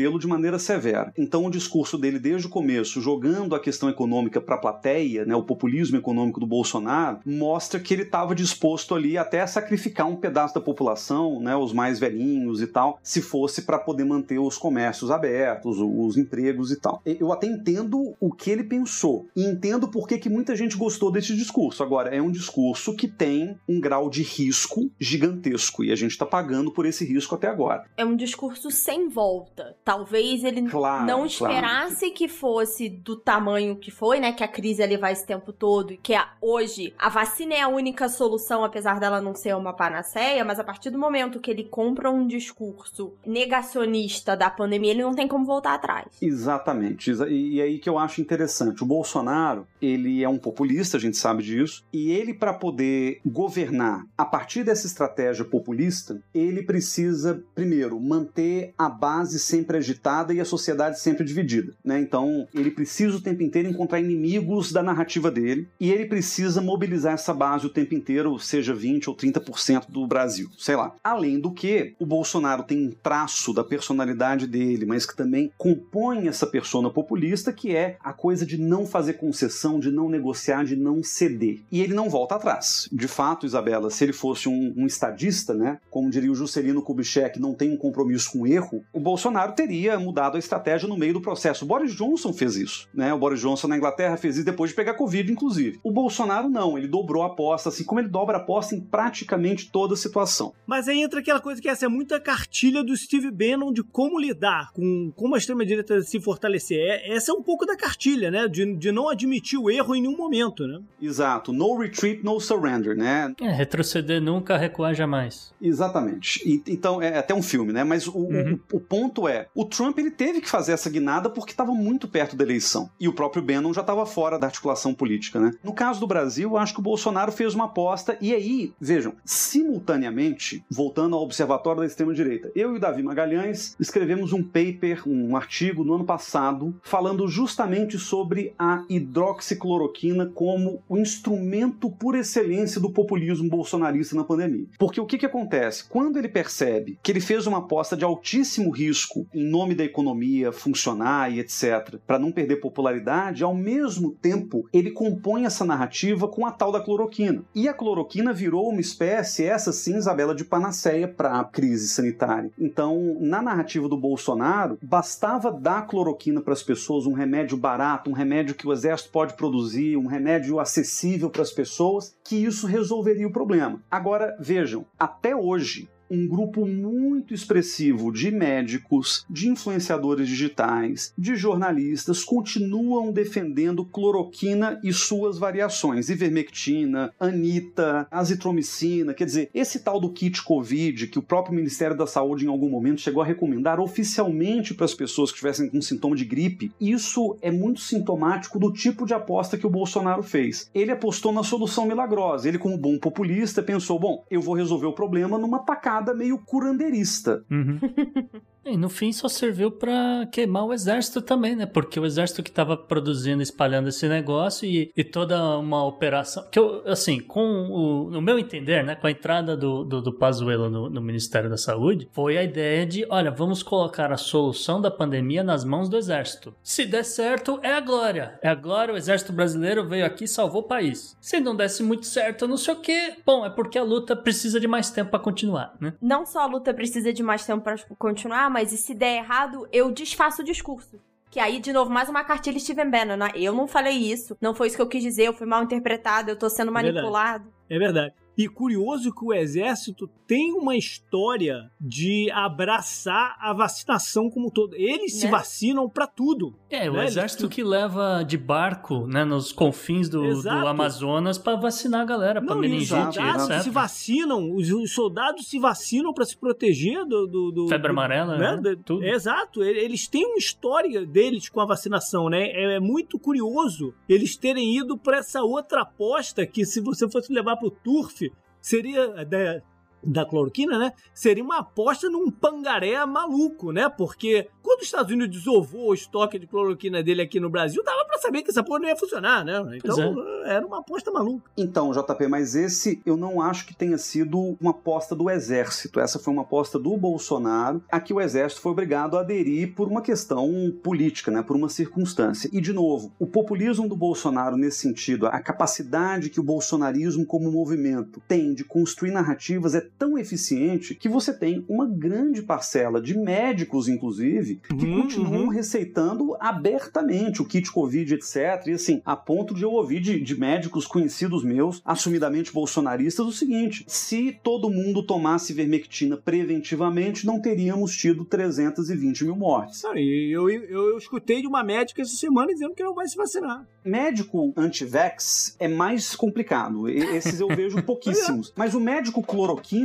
comprometê-lo de maneira severa. Então, o discurso dele desde o começo, jogando a questão econômica para a plateia, né, o populismo econômico do Bolsonaro, mostra que ele estava disposto ali até a sacrificar um pedaço da população, né, os mais velhinhos e tal, se fosse para poder manter os comércios abertos, os empregos e tal. Eu até entendo o que ele pensou e entendo por que, muita gente gostou desse discurso. Agora, é um discurso que tem um grau de risco gigantesco e a gente está pagando por esse risco até agora. É um discurso sem volta. Talvez ele claro, não esperasse claro. que fosse do tamanho que foi, né? Que a crise ia levar esse tempo todo e que a, hoje a vacina é a única solução, apesar dela não ser uma panaceia, mas a partir do momento que ele compra um discurso negacionista da pandemia, ele não tem como voltar atrás. Exatamente. E, e aí que eu acho interessante. O Bolsonaro, ele é um populista, a gente sabe disso, e ele, para poder governar a partir dessa estratégia populista, ele precisa, primeiro, manter a base sempre agitada e a sociedade sempre dividida. Né? Então, ele precisa o tempo inteiro encontrar inimigos da narrativa dele e ele precisa mobilizar essa base o tempo inteiro, seja 20 ou 30% do Brasil, sei lá. Além do que, o Bolsonaro tem um traço da personalidade dele, mas que também compõe essa persona populista, que é a coisa de não fazer concessão, de não negociar, de não ceder. E ele não volta atrás. De fato, Isabela, se ele fosse um, um estadista, né, como diria o Juscelino Kubitschek, não tem um compromisso com o erro, o Bolsonaro teria mudado a estratégia no meio do processo. O Boris Johnson fez isso, né? O Boris Johnson na Inglaterra fez isso depois de pegar Covid, inclusive. O Bolsonaro não, ele dobrou a aposta, assim como ele dobra a aposta em praticamente toda a situação. Mas aí entra aquela coisa que essa é muita cartilha do Steve Bannon de como lidar com como a extrema-direita se fortalecer. É, essa é um pouco da cartilha, né? De, de não admitir o erro em nenhum momento, né? Exato. No retreat, no surrender, né? É, retroceder nunca, recuar jamais. Exatamente. E, então, é até um filme, né? Mas o, uhum. o, o, ponto é, o Trump ele teve que fazer essa guinada porque estava muito perto da eleição. E o próprio Bannon já estava fora da articulação política, né? No caso do Brasil, acho que o Bolsonaro fez uma aposta e aí, vejam, simultaneamente, voltando ao Observatório da Extrema-Direita, eu e o Davi Magalhães escrevemos um paper, um artigo no ano passado, falando justamente sobre a hidroxicloroquina como o instrumento por excelência do populismo bolsonarista na pandemia. Porque o que, que acontece? Quando ele percebe que ele fez uma aposta de altíssimo risco em nome da economia funcionar e etc., para não perder popularidade, ao mesmo tempo ele compõe essa narrativa com a tal da cloroquina. E a cloroquina virou uma espécie, essa sim, Isabela, de panaceia para a crise sanitária. Então, na narrativa do Bolsonaro, bastava dar cloroquina para as pessoas, um remédio barato, um remédio que o exército pode produzir, um remédio acessível para as pessoas, que isso resolveria o problema. Agora, vejam, até hoje, um grupo muito expressivo de médicos, de influenciadores digitais, de jornalistas continuam defendendo cloroquina e suas variações, ivermectina, anita, azitromicina, quer dizer, esse tal do kit COVID que o próprio Ministério da Saúde em algum momento chegou a recomendar oficialmente para as pessoas que tivessem com sintoma de gripe, isso é muito sintomático do tipo de aposta que o Bolsonaro fez. Ele apostou na solução milagrosa. Ele, como bom populista, pensou: bom, eu vou resolver o problema numa tacada meio curandeirista. Uhum. E no fim só serviu para queimar o exército também, né? Porque o exército que estava produzindo, espalhando esse negócio e, e, toda uma operação. Que eu, assim, com o. No meu entender, né? Com a entrada do, do, do Pazuello no, no, Ministério da Saúde, foi a ideia de: olha, vamos colocar a solução da pandemia nas mãos do exército. Se der certo, é a glória. É a glória, o exército brasileiro veio aqui e salvou o país. Se não desse muito certo, não sei o quê, bom, é porque a luta precisa de mais tempo para continuar, né? Não só a luta precisa de mais tempo para continuar, mas e se der errado, eu desfaço o discurso. Que aí, de novo, mais uma cartilha Steven Bannon. né? Eu não falei isso, não foi isso que eu quis dizer, eu fui mal interpretado, eu tô sendo verdade. manipulado. É verdade. E curioso que o exército tem uma história de abraçar a vacinação como um todo. Eles se Né? vacinam pra tudo. É, o Né, exército eles- que leva de barco, né, nos confins do, do. Amazonas pra vacinar a galera, pra Não, e os meningite, soldados etc. se vacinam, os, os soldados se vacinam pra se proteger do. do, do- Febre do- amarela, né? De- Tudo. Exato, eles têm uma história deles com a vacinação, né? É, é muito curioso eles terem ido pra essa outra aposta que, se você fosse levar pro turf, seria da, da cloroquina, né? Seria uma aposta num pangaré maluco, né? Porque quando os Estados Unidos desovou o estoque de cloroquina dele aqui no Brasil, dava pra saber que essa porra não ia funcionar, né? Então, era uma aposta maluca. Então, JP, mas esse eu não acho que tenha sido uma aposta do Exército. Essa foi uma aposta do Bolsonaro, a que o Exército foi obrigado a aderir por uma questão política, né, por uma circunstância. E, de novo, o populismo do Bolsonaro nesse sentido, a capacidade que o bolsonarismo como movimento tem de construir narrativas é tão eficiente que você tem uma grande parcela de médicos, inclusive, que Uhum, continuam uhum. receitando abertamente o kit Covid, etc. E assim, a ponto de eu ouvir de, de médicos conhecidos meus, assumidamente bolsonaristas, o seguinte: se todo mundo tomasse vermectina preventivamente, não teríamos tido 320 mil mortes. Eu, eu, eu escutei de uma médica essa semana dizendo que não vai se vacinar. Médico anti-vax é mais complicado. Esses eu vejo pouquíssimos. Mas o médico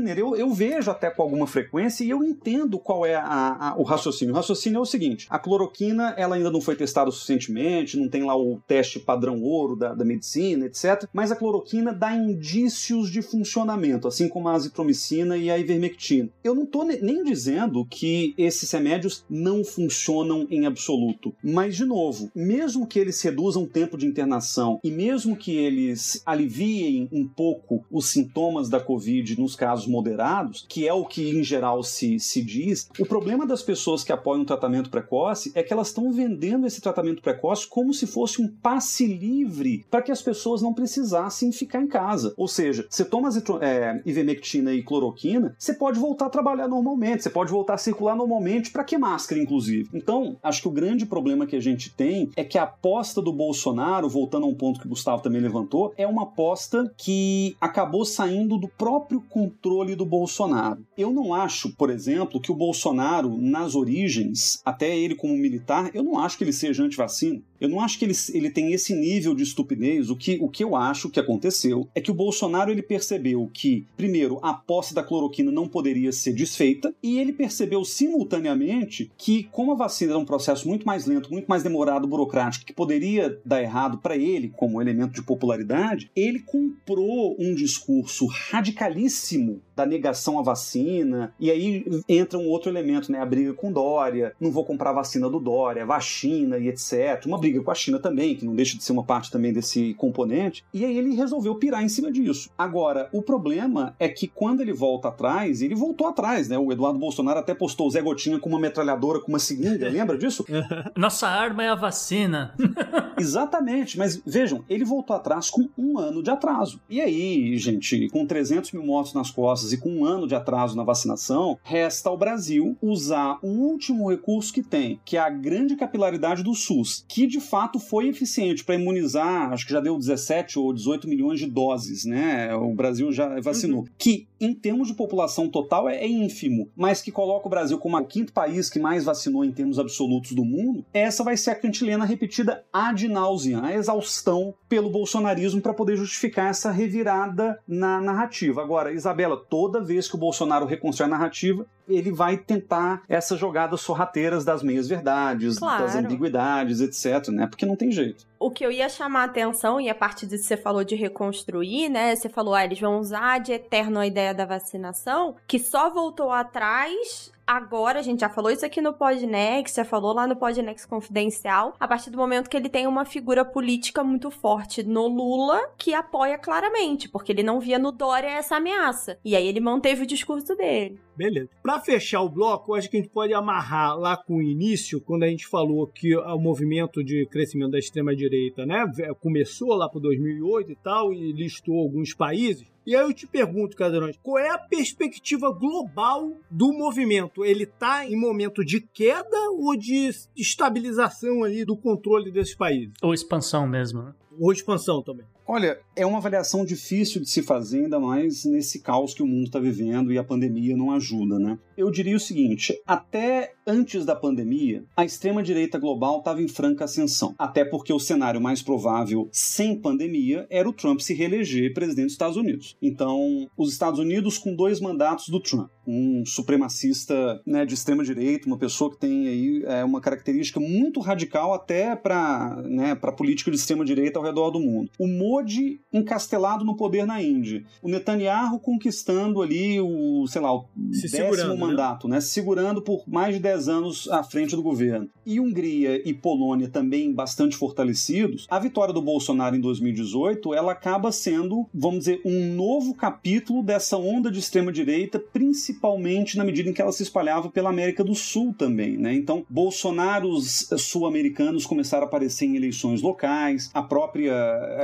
cloroquiner eu, eu vejo até com alguma frequência e eu entendo qual é a- a- o raciocínio. O raciocínio é o seguinte: a cloroquina ela ainda não foi testada suficientemente, não tem lá o teste padrão ouro da, da medicina, etc. Mas a cloroquina dá indícios de funcionamento, assim como a azitromicina e a ivermectina. Eu não estou nem dizendo que esses remédios não funcionam em absoluto. Mas, de novo, mesmo que eles reduzam o tempo de internação e mesmo que eles aliviem um pouco os sintomas da Covid nos casos moderados, que é o que em geral se, se diz, o problema das pessoas que apoiam o tratamento precoce é que elas estão vendendo esse tratamento precoce como se fosse um passe livre para que as pessoas não precisassem ficar em casa. Ou seja, você toma é, ivermectina e cloroquina, você pode voltar a trabalhar normalmente, você pode voltar a circular normalmente, para que máscara, inclusive? Então, acho que o grande problema que a gente tem é que a aposta do Bolsonaro, voltando a um ponto que o Gustavo também levantou, é uma aposta que acabou saindo do próprio controle do Bolsonaro. Eu não acho, por exemplo, que o Bolsonaro, nas origens, até ele como militar, eu não acho que ele seja antivacina. Eu não acho que ele, ele tem esse nível de estupidez. O que, o que eu acho que aconteceu é que o Bolsonaro ele percebeu que, primeiro, a posse da cloroquina não poderia ser desfeita, e ele percebeu simultaneamente que, como a vacina era um processo muito mais lento, muito mais demorado, burocrático, que poderia dar errado para ele como elemento de popularidade, ele comprou um discurso radicalíssimo da negação à vacina, e aí entra um outro elemento, né? A briga com Dória, não vou comprar a vacina do Dória, vacina e etc. Uma briga com a China também, que não deixa de ser uma parte também desse componente, e aí ele resolveu pirar em cima disso. Agora, o problema é que quando ele volta atrás, ele voltou atrás, né? O Eduardo Bolsonaro até postou o Zé Gotinha com uma metralhadora, com uma seringa, lembra disso? Nossa arma é a vacina. Exatamente, mas vejam, ele voltou atrás com um ano de atraso. E aí, gente, com 300 mil mortos nas costas e com um ano de atraso na vacinação, resta ao Brasil usar o último recurso que tem, que é a grande capilaridade do SUS, que de fato foi eficiente para imunizar, acho que já deu 17 ou 18 milhões de doses, né? O Brasil já vacinou. Que, em termos de população total, é, é ínfimo, mas que coloca o Brasil como o quinto país que mais vacinou em termos absolutos do mundo, essa vai ser a cantilena repetida ad nauseam, a exaustão pelo bolsonarismo para poder justificar essa revirada na narrativa. Agora, Isabela, toda vez que o Bolsonaro reconstrói a narrativa, ele vai tentar essas jogadas sorrateiras das meias-verdades, Claro. das ambiguidades, etc, né? Porque não tem jeito. O que eu ia chamar a atenção, e a partir disso você falou de reconstruir, né? Você falou, ah, eles vão usar de eterno a ideia da vacinação, que só voltou atrás agora, a gente já falou isso aqui no Podnext, já falou lá no Podnext Confidencial, a partir do momento que ele tem uma figura política muito forte no Lula, que apoia claramente, porque ele não via no Dória essa ameaça. E aí ele manteve o discurso dele. Beleza. Pra fechar o bloco, acho que a gente pode amarrar lá com o início, quando a gente falou que o movimento de crescimento da extrema-direita extrema-direita, né? Começou lá por 2008 e tal, e listou alguns países. E aí eu te pergunto, Cadrões, qual é a perspectiva global do movimento? Ele está em momento de queda ou de estabilização ali do controle desses países? Ou expansão mesmo, né? Ou expansão também. Olha, é uma avaliação difícil de se fazer, ainda mais nesse caos que o mundo está vivendo e a pandemia não ajuda, né? Eu diria o seguinte: até antes da pandemia, a extrema-direita global estava em franca ascensão. Até porque o cenário mais provável sem pandemia era o Trump se reeleger presidente dos Estados Unidos. Então, os Estados Unidos com dois mandatos do Trump, um supremacista né, de extrema-direita, uma pessoa que tem aí é, uma característica muito radical até para né, a política de extrema-direita ao redor do mundo. O Modi encastelado no poder na Índia. O Netanyahu conquistando ali o, sei lá, o Se décimo né? mandato, né? Segurando por mais de 10 anos à frente do governo. E Hungria e Polônia também bastante fortalecidos. A vitória do Bolsonaro em 2018, ela acaba sendo, vamos dizer, um novo capítulo dessa onda de extrema direita, principalmente na medida em que ela se espalhava pela América do Sul também, né? Então, Bolsonaros sul-americanos começaram a aparecer em eleições locais, a própria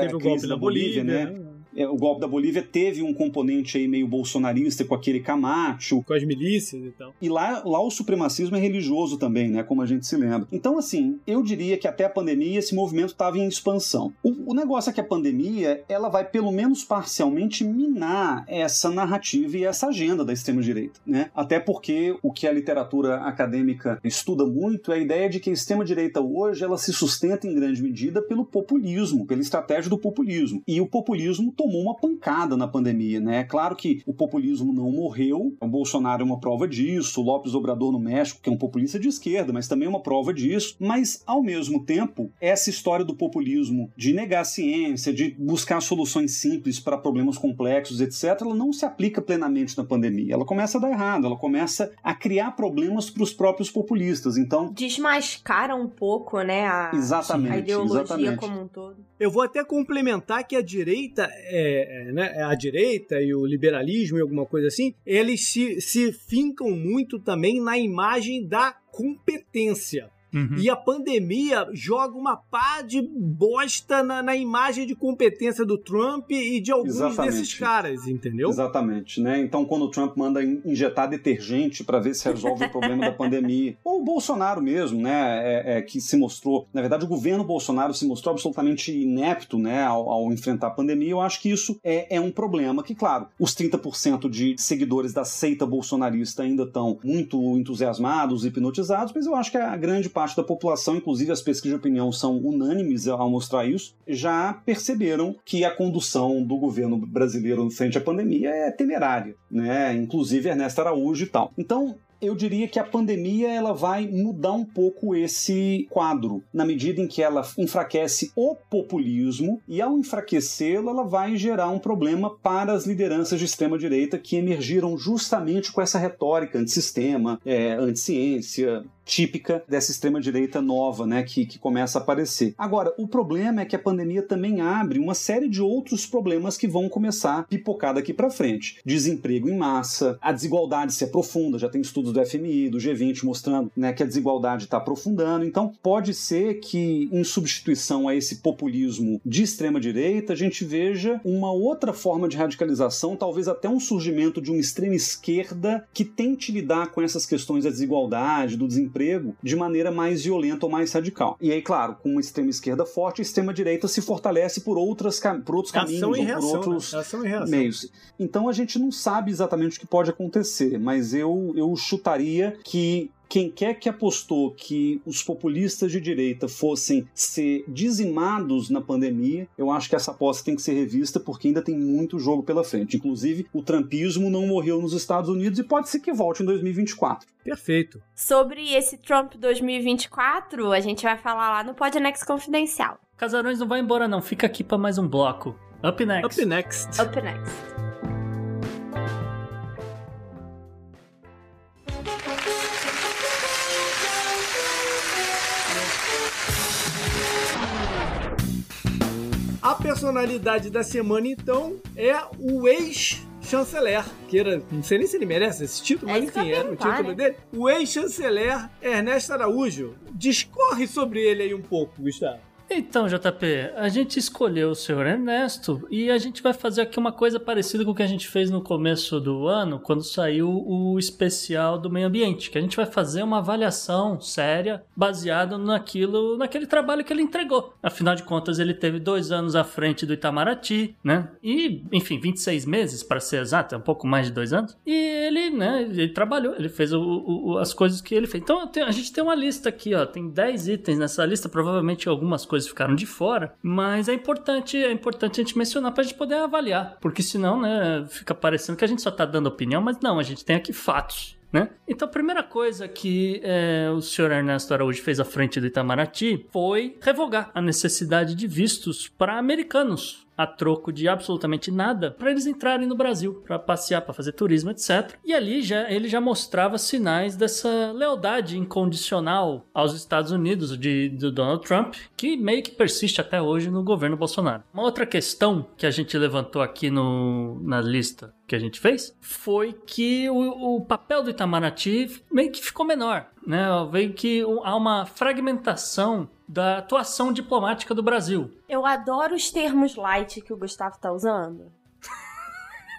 Teve o crise da Bolívia, né? Né? É, O golpe da Bolívia teve um componente aí meio bolsonarista com aquele Camacho, Com as milícias e tal. e lá, lá o supremacismo é religioso também, né? Como a gente se lembra. Então, assim, eu diria que até a pandemia esse movimento estava em expansão. O, o negócio é que a pandemia ela vai, pelo menos parcialmente, minar essa narrativa e essa agenda da extrema-direita, né? Até porque o que a literatura acadêmica estuda muito é a ideia de que a extrema-direita hoje ela se sustenta em grande medida pelo populismo, pela estratégia do populismo. E o populismo tomou uma pancada na pandemia, né? É claro que o populismo não morreu, o Bolsonaro é uma prova disso, o Lopes Obrador no México, que é um populista de esquerda, mas também é uma prova disso. Mas, ao mesmo tempo, essa história do populismo de negar a ciência, de buscar soluções simples para problemas complexos, etc., ela não se aplica plenamente na pandemia. Ela começa a dar errado, ela começa a criar problemas para os próprios populistas. Então, Desmascara um pouco, né, a, exatamente, a ideologia exatamente. como um todo. Eu vou até complementar que a direita, é, é, né, a direita e o liberalismo e alguma coisa assim, eles se, se fincam muito também na imagem da competência. Uhum. E a pandemia joga uma pá de bosta na, na imagem de competência do Trump e de alguns Exatamente. desses caras, entendeu? Exatamente, né? Então, quando o Trump manda in- injetar detergente para ver se resolve o problema da pandemia, ou o Bolsonaro mesmo, né? É, é, que se mostrou, na verdade, o governo Bolsonaro se mostrou absolutamente inepto, né? Ao, ao enfrentar a pandemia. Eu acho que isso é, é um problema. Que, claro, os 30% de seguidores da seita bolsonarista ainda estão muito entusiasmados, hipnotizados, mas eu acho que a grande parte da população, inclusive as pesquisas de opinião são unânimes ao mostrar isso, já perceberam que a condução do governo brasileiro frente à pandemia é temerária, né? Inclusive Ernesto Araújo e tal. Então, eu diria que a pandemia ela vai mudar um pouco esse quadro, na medida em que ela enfraquece o populismo e ao enfraquecê-lo ela vai gerar um problema para as lideranças de extrema direita que emergiram justamente com essa retórica antissistema, é, anticiência, típica dessa extrema-direita nova, né, que, que começa a aparecer. Agora, o problema é que a pandemia também abre uma série de outros problemas que vão começar a pipocar daqui para frente. Desemprego em massa, a desigualdade se aprofunda, já tem estudos do FMI, do G20 mostrando né, que a desigualdade está aprofundando. Então, pode ser que, em substituição a esse populismo de extrema-direita, a gente veja uma outra forma de radicalização, talvez até um surgimento de uma extrema esquerda que tente lidar com essas questões da desigualdade, do desemprego, de maneira mais violenta ou mais radical. E aí, claro, com uma extrema esquerda forte, a extrema direita se fortalece por, outras, por outros caminhos, ou por reação. outros né? E reação. meios. Então a gente não sabe exatamente o que pode acontecer, mas eu, eu chutaria que quem quer que apostou que os populistas de direita fossem ser dizimados na pandemia, eu acho que essa aposta tem que ser revista porque ainda tem muito jogo pela frente. Inclusive, o trumpismo não morreu nos Estados Unidos e pode ser que volte em 2024. Perfeito. Sobre esse Trump 2024, a gente vai falar lá no Podnext Confidencial. Casarões não vai embora não, fica aqui pra mais um bloco. Up next. Up next. Up next. Personalidade da semana, então, é o ex-chanceler. Que era, não sei nem se ele merece esse título, É mas enfim, era o título né? dele. O ex-chanceler Ernesto Araújo. Discorre sobre ele aí um pouco, Gustavo. Então, JP, a gente escolheu o senhor Ernesto e a gente vai fazer aqui uma coisa parecida com o que a gente fez no começo do ano, quando saiu o especial do meio ambiente, que a gente vai fazer uma avaliação séria baseada naquilo, naquele trabalho que ele entregou. Afinal de contas, ele teve dois anos à frente do Itamaraty, né? E, enfim, 26 meses, para ser exato, é um pouco mais de dois anos. E ele, né, ele trabalhou, ele fez o, o, as coisas que ele fez. Então, a gente tem uma lista aqui, ó, tem 10 itens nessa lista, provavelmente algumas coisas coisas ficaram de fora, mas é importante, é importante a gente mencionar para a gente poder avaliar, porque senão, né, fica parecendo que a gente só tá dando opinião, mas não, a gente tem aqui fatos. Né? Então, a primeira coisa que é, o senhor Ernesto Araújo fez à frente do Itamaraty foi revogar a necessidade de vistos para americanos a troco de absolutamente nada para eles entrarem no Brasil, para passear, para fazer turismo, etc. E ali já ele já mostrava sinais dessa lealdade incondicional aos Estados Unidos de, do Donald Trump, que meio que persiste até hoje no governo Bolsonaro. Uma outra questão que a gente levantou aqui no, na lista que a gente fez foi que o, o papel do Itamaraty meio que ficou menor, né? Veio que há uma fragmentação da atuação diplomática do Brasil. Eu adoro os termos light que o Gustavo tá usando.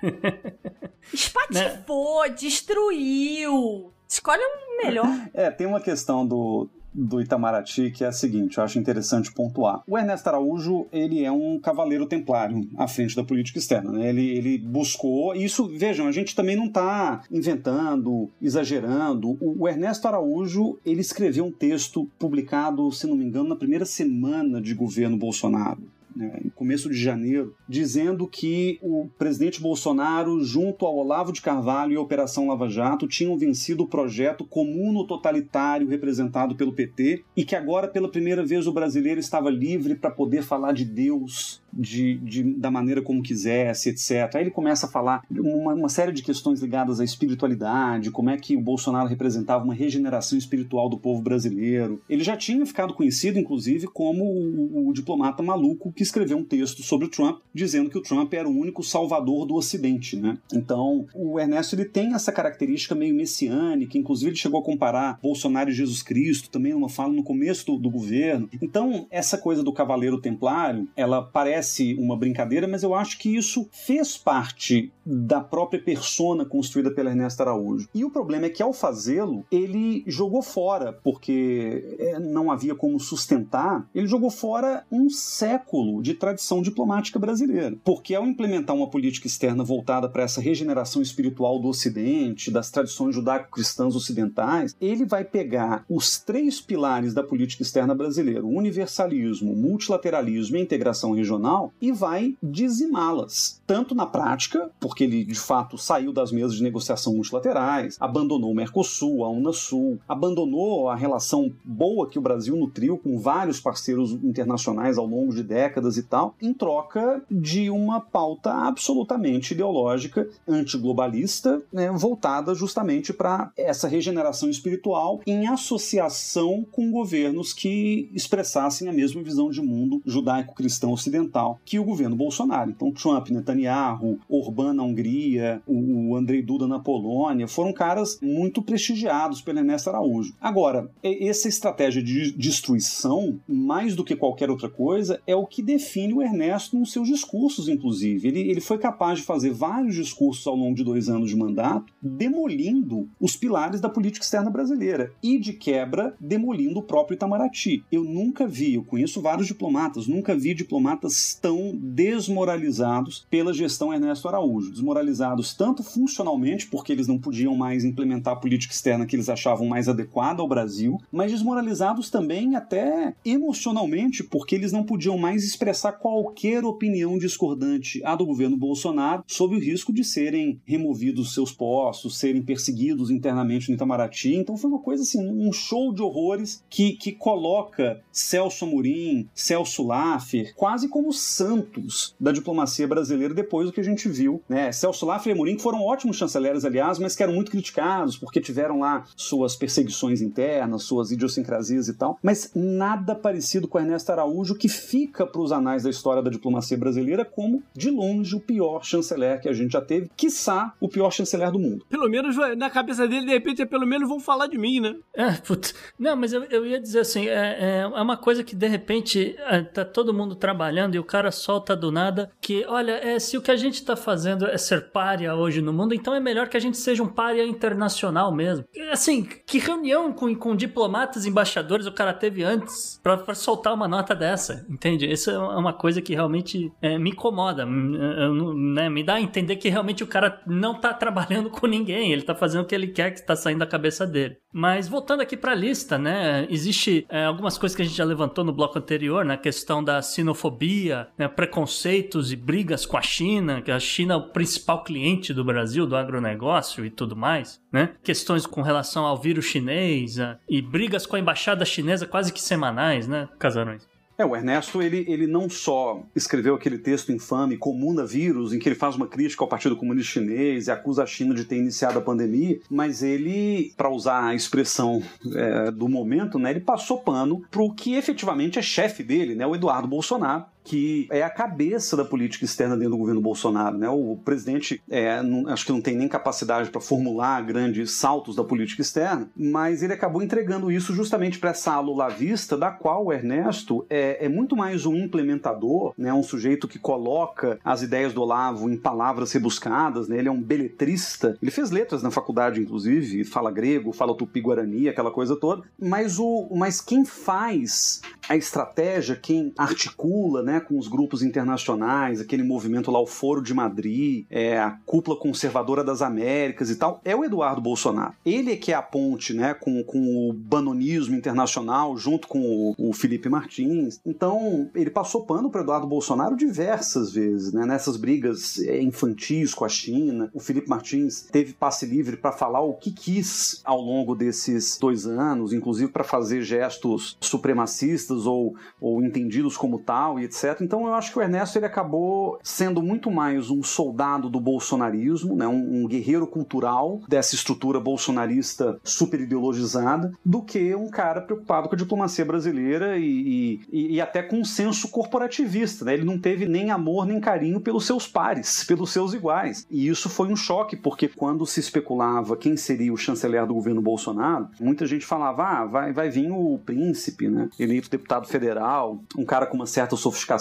Espatifou, né? destruiu. Escolhe um melhor. É, tem uma questão do, do Itamaraty, que é a seguinte, eu acho interessante pontuar. O Ernesto Araújo, ele é um cavaleiro templário à frente da política externa, né? Ele, ele buscou, isso, vejam, a gente também não está inventando, exagerando. O, o Ernesto Araújo, ele escreveu um texto publicado, se não me engano, na primeira semana de governo Bolsonaro né, no começo de janeiro, dizendo que o presidente Bolsonaro, junto ao Olavo de Carvalho e a Operação Lava Jato, tinham vencido o projeto comuno totalitário representado pelo PT e que agora, pela primeira vez, o brasileiro estava livre para poder falar de Deus de, de, da maneira como quisesse, etc. Aí ele começa a falar uma, uma série de questões ligadas à espiritualidade, como é que o Bolsonaro representava uma regeneração espiritual do povo brasileiro. Ele já tinha ficado conhecido, inclusive, como o, o diplomata maluco que escreveu um texto sobre o Trump, dizendo que o Trump era o único salvador do Ocidente, né? Então, o Ernesto ele tem essa característica meio messiânica, inclusive ele chegou a comparar Bolsonaro e Jesus Cristo, também numa fala no começo do, do governo. Então, essa coisa do cavaleiro templário, ela parece parece uma brincadeira, mas eu acho que isso fez parte da própria persona construída pela Ernesto Araújo. E o problema é que ao fazê-lo, ele jogou fora, porque é, não havia como sustentar, ele jogou fora um século de tradição diplomática brasileira. Porque ao implementar uma política externa voltada para essa regeneração espiritual do Ocidente, das tradições judaico-cristãs ocidentais, ele vai pegar os três pilares da política externa brasileira: o universalismo, multilateralismo e integração regional e vai dizimá-las. Tanto na prática, porque ele de fato saiu das mesas de negociação multilaterais, abandonou o Mercosul, a Unasul, abandonou a relação boa que o Brasil nutriu com vários parceiros internacionais ao longo de décadas e tal, em troca de uma pauta absolutamente ideológica, antiglobalista, né, voltada justamente para essa regeneração espiritual em associação com governos que expressassem a mesma visão de mundo judaico-cristão ocidental que o governo Bolsonaro. Então, Trump, Netanyahu, Orbán na Hungria, o Andrei Duda na Polônia, foram caras muito prestigiados pelo Ernesto Araújo. Agora, essa estratégia de destruição, mais do que qualquer outra coisa, é o que define o Ernesto nos seus discursos, inclusive. Ele, ele foi capaz de fazer vários discursos ao longo de dois anos de mandato, demolindo os pilares da política externa brasileira e, de quebra, demolindo o próprio Itamaraty. Eu nunca vi, eu conheço vários diplomatas, nunca vi diplomatas estão desmoralizados pela gestão Ernesto Araújo. Desmoralizados tanto funcionalmente, porque eles não podiam mais implementar a política externa que eles achavam mais adequada ao Brasil, mas desmoralizados também até emocionalmente, porque eles não podiam mais expressar qualquer opinião discordante à do governo Bolsonaro, sob o risco de serem removidos seus postos, serem perseguidos internamente no Itamaraty. Então foi uma coisa assim, um show de horrores que, que coloca Celso Amorim, Celso Laffer, quase como santos da diplomacia brasileira depois do que a gente viu. Né? Celso Laffer e Amorim, que foram ótimos chanceleres, aliás, mas que eram muito criticados porque tiveram lá suas perseguições internas, suas idiosincrasias e tal. Mas nada parecido com Ernesto Araújo, que fica para os anais da história da diplomacia brasileira como, de longe, o pior chanceler que a gente já teve, quiçá o pior chanceler do mundo. Pelo menos na cabeça dele, de repente, é pelo menos vão falar de mim, né? É, putz. Não, mas eu, eu ia dizer assim, é, é uma coisa que de repente é, tá todo mundo trabalhando e o cara solta do nada que, olha, é, se o que a gente tá fazendo é ser párea hoje no mundo, então é melhor que a gente seja um párea internacional mesmo. Assim, que reunião com, com diplomatas, embaixadores o cara teve antes pra soltar uma nota dessa, entende? Isso é uma coisa que realmente é, me incomoda, né? me dá a entender que realmente o cara não tá trabalhando com ninguém, ele tá fazendo o que ele quer que tá saindo da cabeça dele. Mas voltando aqui pra lista, né? Existe é, algumas coisas que a gente já levantou no bloco anterior, na né? questão da sinofobia, né? preconceitos e brigas com a China, que a China é o principal cliente do Brasil, do agronegócio e tudo mais, né? Questões com relação ao vírus chinês né? e brigas com a embaixada chinesa quase que semanais, né, Casarões? É, o Ernesto, ele, ele não só escreveu aquele texto infame, Comuna Vírus, em que ele faz uma crítica ao Partido Comunista Chinês e acusa a China de ter iniciado a pandemia, mas ele, para usar a expressão é, do momento, né, ele passou pano para o que efetivamente é chefe dele, né, o Eduardo Bolsonaro, que é a cabeça da política externa dentro do governo Bolsonaro. Né? O presidente é, não, acho que não tem nem capacidade para formular grandes saltos da política externa, mas ele acabou entregando isso justamente para essa ala lavista, da qual o Ernesto é, é, muito mais um implementador, né? um sujeito que coloca as ideias do Olavo em palavras rebuscadas, né? ele é um beletrista, ele fez letras na faculdade, inclusive, fala grego, fala tupi-guarani, aquela coisa toda, mas, o, mas quem faz a estratégia, quem articula, né, com os grupos internacionais, aquele movimento lá, o Foro de Madrid, é, a Cúpula Conservadora das Américas e tal, é o Eduardo Bolsonaro. Ele é que é a ponte né, com, com o banonismo internacional, junto com o, o Felipe Martins. Então, ele passou pano para Eduardo Bolsonaro diversas vezes, né, nessas brigas é, infantis com a China. O Felipe Martins teve passe livre para falar o que quis ao longo desses dois anos, inclusive para fazer gestos supremacistas ou, ou entendidos como tal e etc. Então eu acho que o Ernesto ele acabou sendo muito mais um soldado do bolsonarismo, né, um, um guerreiro cultural dessa estrutura bolsonarista super ideologizada, do que um cara preocupado com a diplomacia brasileira e, e, e até com um senso corporativista. Né? Ele não teve nem amor nem carinho pelos seus pares, pelos seus iguais. E isso foi um choque, porque quando se especulava quem seria o chanceler do governo Bolsonaro, muita gente falava: ah, vai, vai vir o príncipe, né? eleito deputado federal, um cara com uma certa sofisticação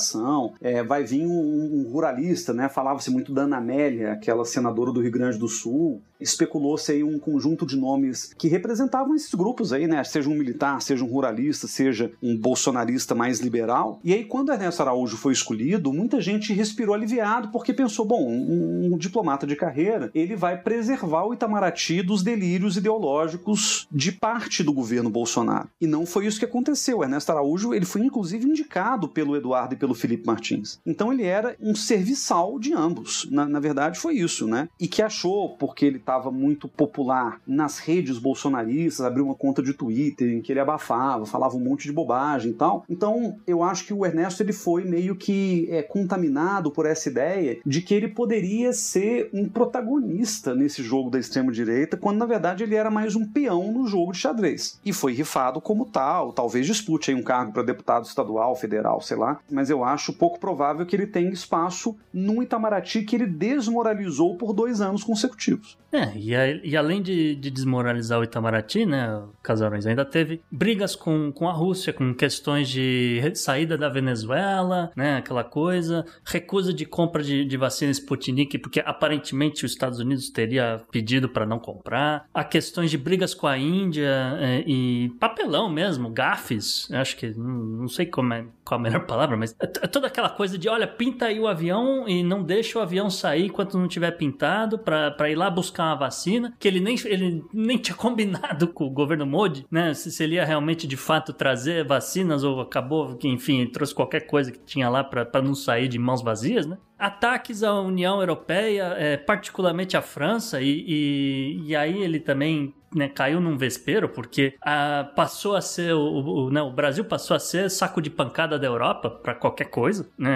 é, vai vir um, um ruralista, né? Falava-se muito da Ana Amélia, aquela senadora do Rio Grande do Sul. Especulou-se aí um conjunto de nomes que representavam esses grupos aí, né? Seja um militar, seja um ruralista, seja um bolsonarista mais liberal. E aí, quando Ernesto Araújo foi escolhido, muita gente respirou aliviado porque pensou: bom, um, um diplomata de carreira, ele vai preservar o Itamaraty dos delírios ideológicos de parte do governo Bolsonaro. E não foi isso que aconteceu. Ernesto Araújo, ele foi inclusive indicado pelo Eduardo e pelo Felipe Martins. Então ele era um serviçal de ambos. Na, na verdade, foi isso, né? E que achou, porque ele estava muito popular nas redes bolsonaristas, abriu uma conta de Twitter em que ele abafava, falava um monte de bobagem e tal. Então, eu acho que o Ernesto ele foi meio que é, contaminado por essa ideia de que ele poderia ser um protagonista nesse jogo da extrema-direita, quando na verdade ele era mais um peão no jogo de xadrez. E foi rifado como tal, talvez dispute aí um cargo para deputado estadual, federal, sei lá, mas eu acho pouco provável que ele tenha espaço num Itamaraty que ele desmoralizou por dois anos consecutivos. É, e, a, e além de, de, desmoralizar o Itamaraty, né, Casarões, ainda teve brigas com, com a Rússia, com questões de saída da Venezuela, né, aquela coisa, recusa de compra de, de vacina Sputnik, porque aparentemente os Estados Unidos teria pedido para não comprar, há questões de brigas com a Índia é, e papelão mesmo, gafes, acho que, não, sei como é, qual a melhor palavra, mas é, é toda aquela coisa de, olha, pinta aí o avião e não deixa o avião sair enquanto não tiver pintado para ir lá buscar uma vacina, que ele nem, ele nem tinha combinado com o governo Modi, né? Se, se ele ia realmente de fato trazer vacinas ou acabou que, enfim, trouxe qualquer coisa que tinha lá para não sair de mãos vazias, né? Ataques à União Europeia, é, particularmente à França, e, e, e aí ele também né, caiu num vespeiro, porque ah, passou a ser o, o, né, o Brasil passou a ser saco de pancada da Europa para qualquer coisa, né,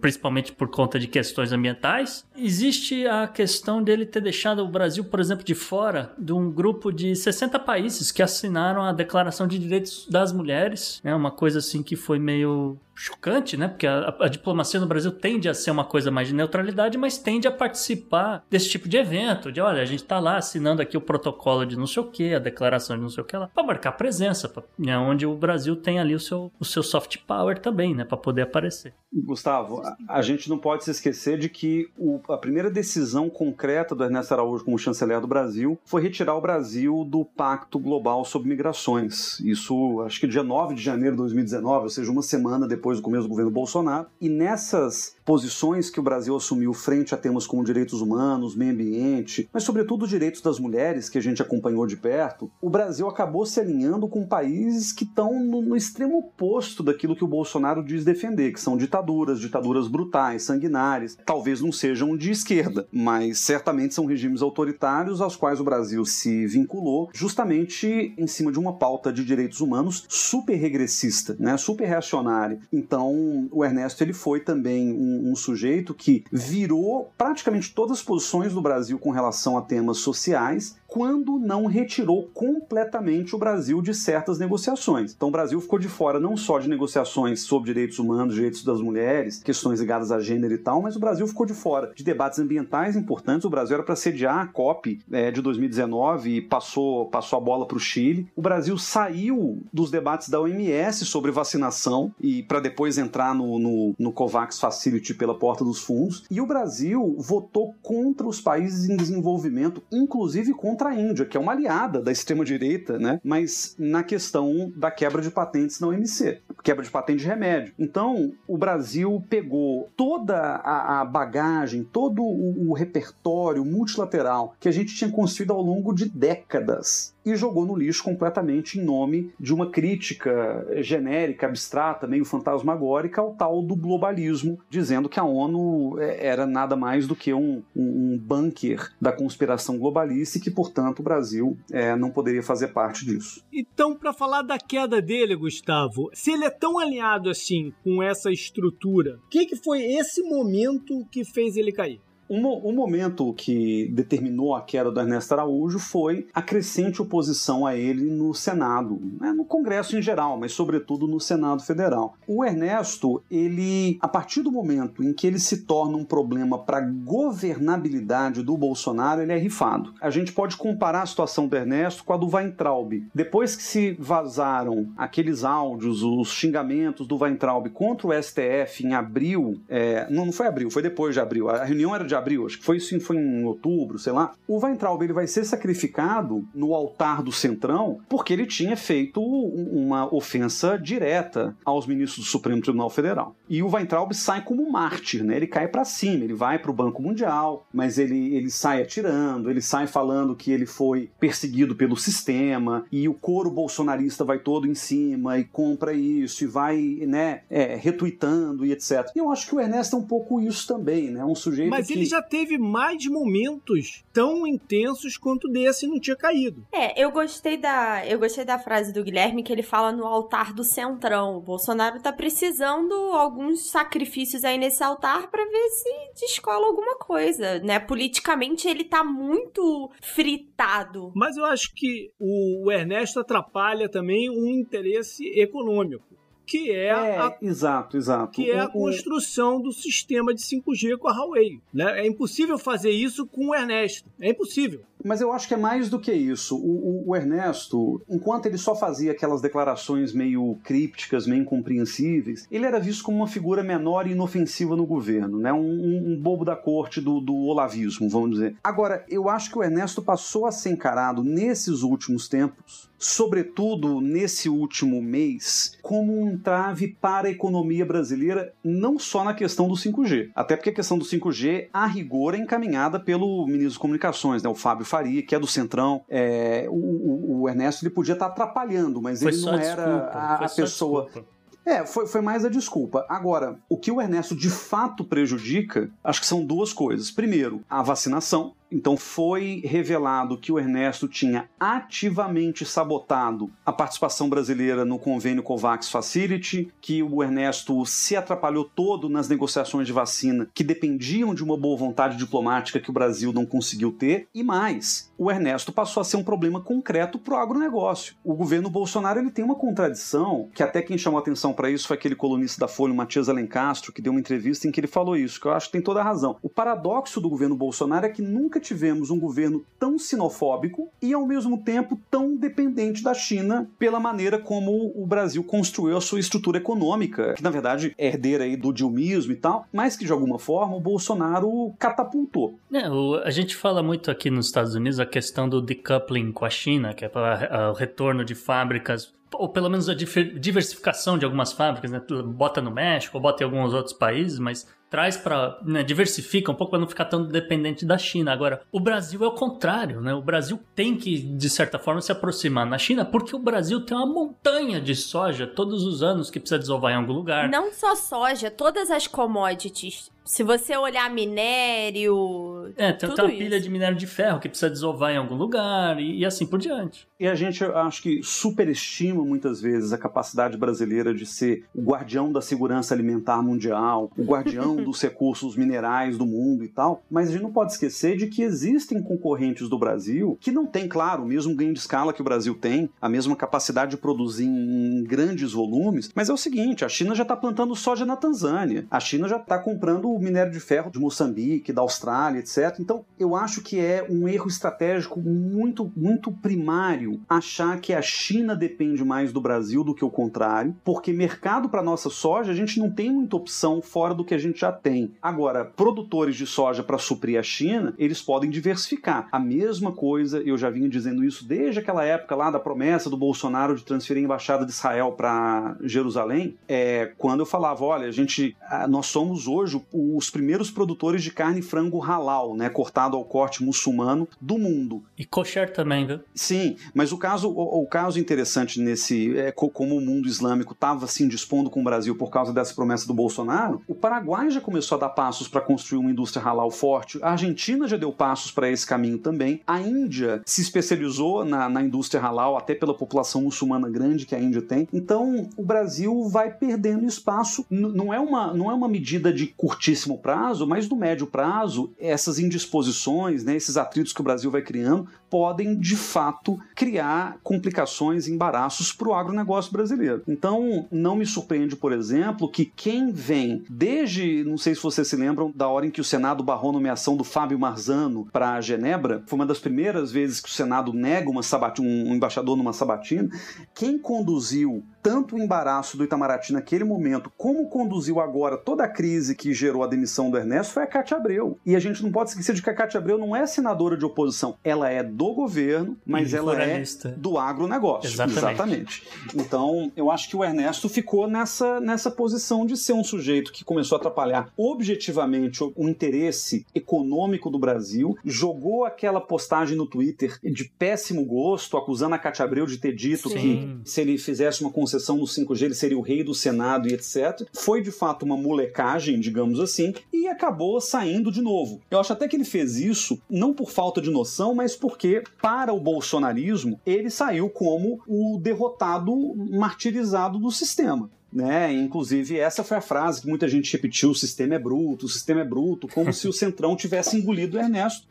principalmente por conta de questões ambientais. Existe a questão dele ter deixado o Brasil, por exemplo, de fora de um grupo de 60 países que assinaram a Declaração de Direitos das Mulheres, né, uma coisa assim que foi meio chocante, né? Porque a, a, diplomacia no Brasil tende a ser uma coisa mais de neutralidade, mas tende a participar desse tipo de evento, de olha, a gente tá lá assinando aqui o protocolo de não sei o que, a declaração de não sei o que lá, para marcar presença, pra, né, onde o Brasil tem ali o seu, o seu soft power também, né? Para poder aparecer. Gustavo, a, a, gente não pode se esquecer de que o, a primeira decisão concreta do Ernesto Araújo como chanceler do Brasil foi retirar o Brasil do Pacto Global sobre Migrações. Isso, acho que dia 9 de janeiro de 2019, ou seja, uma semana depois depois do começo do governo Bolsonaro. E nessas posições que o Brasil assumiu frente a temas como direitos humanos, meio ambiente, mas sobretudo os direitos das mulheres, que a gente acompanhou de perto, o Brasil acabou se alinhando com países que estão no, no extremo oposto daquilo que o Bolsonaro diz defender, que são ditaduras, ditaduras brutais, sanguinárias. Talvez não sejam de esquerda, mas certamente são regimes autoritários aos quais o Brasil se vinculou, justamente em cima de uma pauta de direitos humanos super regressista, né, super reacionária. Então, o Ernesto ele foi também um, um, sujeito que virou praticamente todas as posições do Brasil com relação a temas sociais quando não retirou completamente o Brasil de certas negociações. Então o Brasil ficou de fora não só de negociações sobre direitos humanos, direitos das mulheres, questões ligadas a gênero e tal, mas o Brasil ficou de fora de debates ambientais importantes. O Brasil era para sediar a COP é, de 2019 e passou, passou a bola para o Chile. O Brasil saiu dos debates da OMS sobre vacinação e para depois entrar no, no, no COVAX Facility pela porta dos fundos. E o Brasil votou contra os países em desenvolvimento, inclusive contra contra a Índia, que é uma aliada da extrema-direita, né? Mas na questão da quebra de patentes na OMC, quebra de patente de remédio. Então, o Brasil pegou toda a, a bagagem, todo o, o repertório multilateral que a gente tinha construído ao longo de décadas e jogou no lixo completamente em nome de uma crítica genérica, abstrata, meio fantasmagórica ao tal do globalismo, dizendo que a ONU é, era nada mais do que um, um, bunker da conspiração globalista e que, portanto, o Brasil é, não poderia fazer parte disso. Então, para falar da queda dele, Gustavo, se ele é tão alinhado assim com essa estrutura, o que, que foi esse momento que fez ele cair? Um, um, momento que determinou a queda do Ernesto Araújo foi a crescente oposição a ele no Senado, né, no Congresso em geral, mas sobretudo no Senado Federal. O Ernesto, ele, a partir do momento em que ele se torna um problema para a governabilidade do Bolsonaro, ele é rifado. A gente pode comparar a situação do Ernesto com a do Weintraub. Depois que se vazaram aqueles áudios, os xingamentos do Weintraub contra o STF em abril, é, não, não foi abril, foi depois de abril, a reunião era de abril, acho que foi isso foi em outubro, sei lá. O Weintraub ele vai ser sacrificado no altar do Centrão porque ele tinha feito uma ofensa direta aos ministros do Supremo Tribunal Federal. E o Weintraub sai como mártir, né? Ele cai para cima, ele vai para o Banco Mundial, mas ele, ele sai atirando, ele sai falando que ele foi perseguido pelo sistema e o coro bolsonarista vai todo em cima e compra isso e vai, né, é, retuitando e etc. E eu acho que o Ernesto é um pouco isso tambem, né? Um sujeito mas que... ele já teve mais momentos tão intensos quanto desse e não tinha caído. É, eu gostei da eu gostei da frase do Guilherme que ele fala no altar do Centrão. O Bolsonaro tá precisando alguns sacrifícios aí nesse altar para ver se descola alguma coisa, né? Politicamente ele tá muito fritado. Mas eu acho que o Ernesto atrapalha também um interesse econômico que é, é a, exato, exato. Que é a construção do sistema de 5G com a Huawei. Né? É impossível fazer isso com o Ernesto. É impossível. Mas eu acho que é mais do que isso. O, o, o, Ernesto, enquanto ele só fazia aquelas declarações meio crípticas, meio incompreensíveis, ele era visto como uma figura menor e inofensiva no governo, né? um, um bobo da corte do, do olavismo, vamos dizer. Agora, eu acho que o Ernesto passou a ser encarado nesses últimos tempos sobretudo nesse último mês, como um entrave para a economia brasileira, não só na questão do 5G. Até porque a questão do 5G, a rigor, é encaminhada pelo ministro das Comunicações, né, o Fábio Faria, que é do Centrão. É, o, o, Ernesto ele podia estar atrapalhando, mas foi ele não era desculpa, a, a pessoa. Desculpa. É, foi, foi mais a desculpa. Agora, o que o Ernesto de fato prejudica, acho que são duas coisas. Primeiro, a vacinação, Então foi revelado que o Ernesto tinha ativamente sabotado a participação brasileira no convênio COVAX Facility, que o Ernesto se atrapalhou todo nas negociações de vacina que dependiam de uma boa vontade diplomática que o Brasil não conseguiu ter, e mais, o Ernesto passou a ser um problema concreto para o agronegócio. O governo Bolsonaro ele tem uma contradição, que até quem chamou atenção para isso foi aquele colunista da Folha, o Matias Alencastro, que deu uma entrevista em que ele falou isso, que eu acho que tem toda a razão. O paradoxo do governo Bolsonaro é que nunca tivemos um governo tão sinofóbico e, ao mesmo tempo, tão dependente da China pela maneira como o Brasil construiu a sua estrutura econômica, que na verdade é herdeira aí do dilmismo e tal, mas que de alguma forma o Bolsonaro catapultou. É, o- a gente fala muito aqui nos Estados Unidos a questão do decoupling com a China, que é para o retorno de fábricas, ou pelo menos a diversificação de algumas fábricas, né? Bota no México, bota em alguns outros países, mas traz para diversifica um pouco para não ficar tão dependente da China. Agora, o Brasil é o contrário, né? O Brasil tem que de certa forma se aproximar na China, porque o Brasil tem uma montanha de soja todos os anos que precisa desovar em algum lugar. Não só soja, todas as commodities. Se você olhar minério. É, tem, tudo tem uma isso. pilha de minério de ferro que precisa desovar em algum lugar e, e assim por diante. E a gente, eu acho que, superestima muitas vezes a capacidade brasileira de ser o guardião da segurança alimentar mundial, o guardião dos recursos minerais do mundo e tal. Mas a gente não pode esquecer de que existem concorrentes do Brasil que não têm, claro, o mesmo ganho de escala que o Brasil tem, a mesma capacidade de produzir em grandes volumes. Mas é o seguinte: a China já está plantando soja na Tanzânia, a China já está comprando o minério de ferro de Moçambique, da Austrália, etc. Então, eu acho que é um erro estratégico muito, muito primário achar que a China depende mais do Brasil do que o contrário, porque mercado para nossa soja a gente não tem muita opção fora do que a gente já tem. Agora, produtores de soja para suprir a China, eles podem diversificar. A mesma coisa, eu já vinha dizendo isso desde aquela época lá da promessa do Bolsonaro de transferir a embaixada de Israel para Jerusalém, é quando eu falava, olha, a gente, nós somos hoje os primeiros produtores de carne e frango halal, né, cortado ao corte muçulmano do mundo. E kosher também, viu? Sim, mas o caso, o, o caso interessante nesse, é, co- como o mundo islâmico estava se indispondo com o Brasil por causa dessa promessa do Bolsonaro, o Paraguai já começou a dar passos para construir uma indústria halal forte, a Argentina já deu passos para esse caminho também, a Índia se especializou na, na indústria halal, até pela população muçulmana grande que a Índia tem. Então, o Brasil vai perdendo espaço. Não, é uma, não é uma medida de curtíssimo prazo, mas do médio prazo, essas indisposições, né, esses atritos que o Brasil vai criando, podem de fato criar complicações e embaraços para o agronegócio brasileiro. Então, não me surpreende, por exemplo, que quem vem desde, não sei se vocês se lembram, da hora em que o Senado barrou a nomeação do Fábio Marzano para Genebra, foi uma das primeiras vezes que o Senado nega uma sabatina, um embaixador numa sabatina. Quem conduziu tanto o embaraço do Itamaraty naquele momento, como conduziu agora toda a crise que gerou a demissão do Ernesto, foi a Cátia Abreu. E a gente não pode esquecer de que a Cátia Abreu não é senadora de oposição, ela é do governo, mas E ela é do agronegócio. Exatamente. Então, eu acho que o Ernesto ficou nessa, nessa posição de ser um sujeito que começou a atrapalhar objetivamente o, o interesse econômico do Brasil, jogou aquela postagem no Twitter de péssimo gosto, acusando a Cátia Abreu de ter dito Sim. que se ele fizesse uma concessão no 5G, ele seria o rei do Senado e etc. Foi de fato uma molecagem, digamos assim, e acabou saindo de novo. Eu acho até que ele fez isso não por falta de noção, mas porque, para o bolsonarismo, ele saiu como o derrotado martirizado do sistema. Né? Inclusive, essa foi a frase que muita gente repetiu: o sistema é bruto, o sistema é bruto, como se o Centrão tivesse engolido o Ernesto.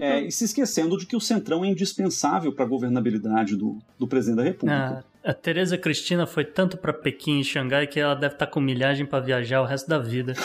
É, e se esquecendo de que o Centrão é indispensável para a governabilidade do, do presidente da República. Ah, a Tereza Cristina foi tanto pra Pequim e Xangai que ela deve estar com milhagem pra viajar o resto da vida.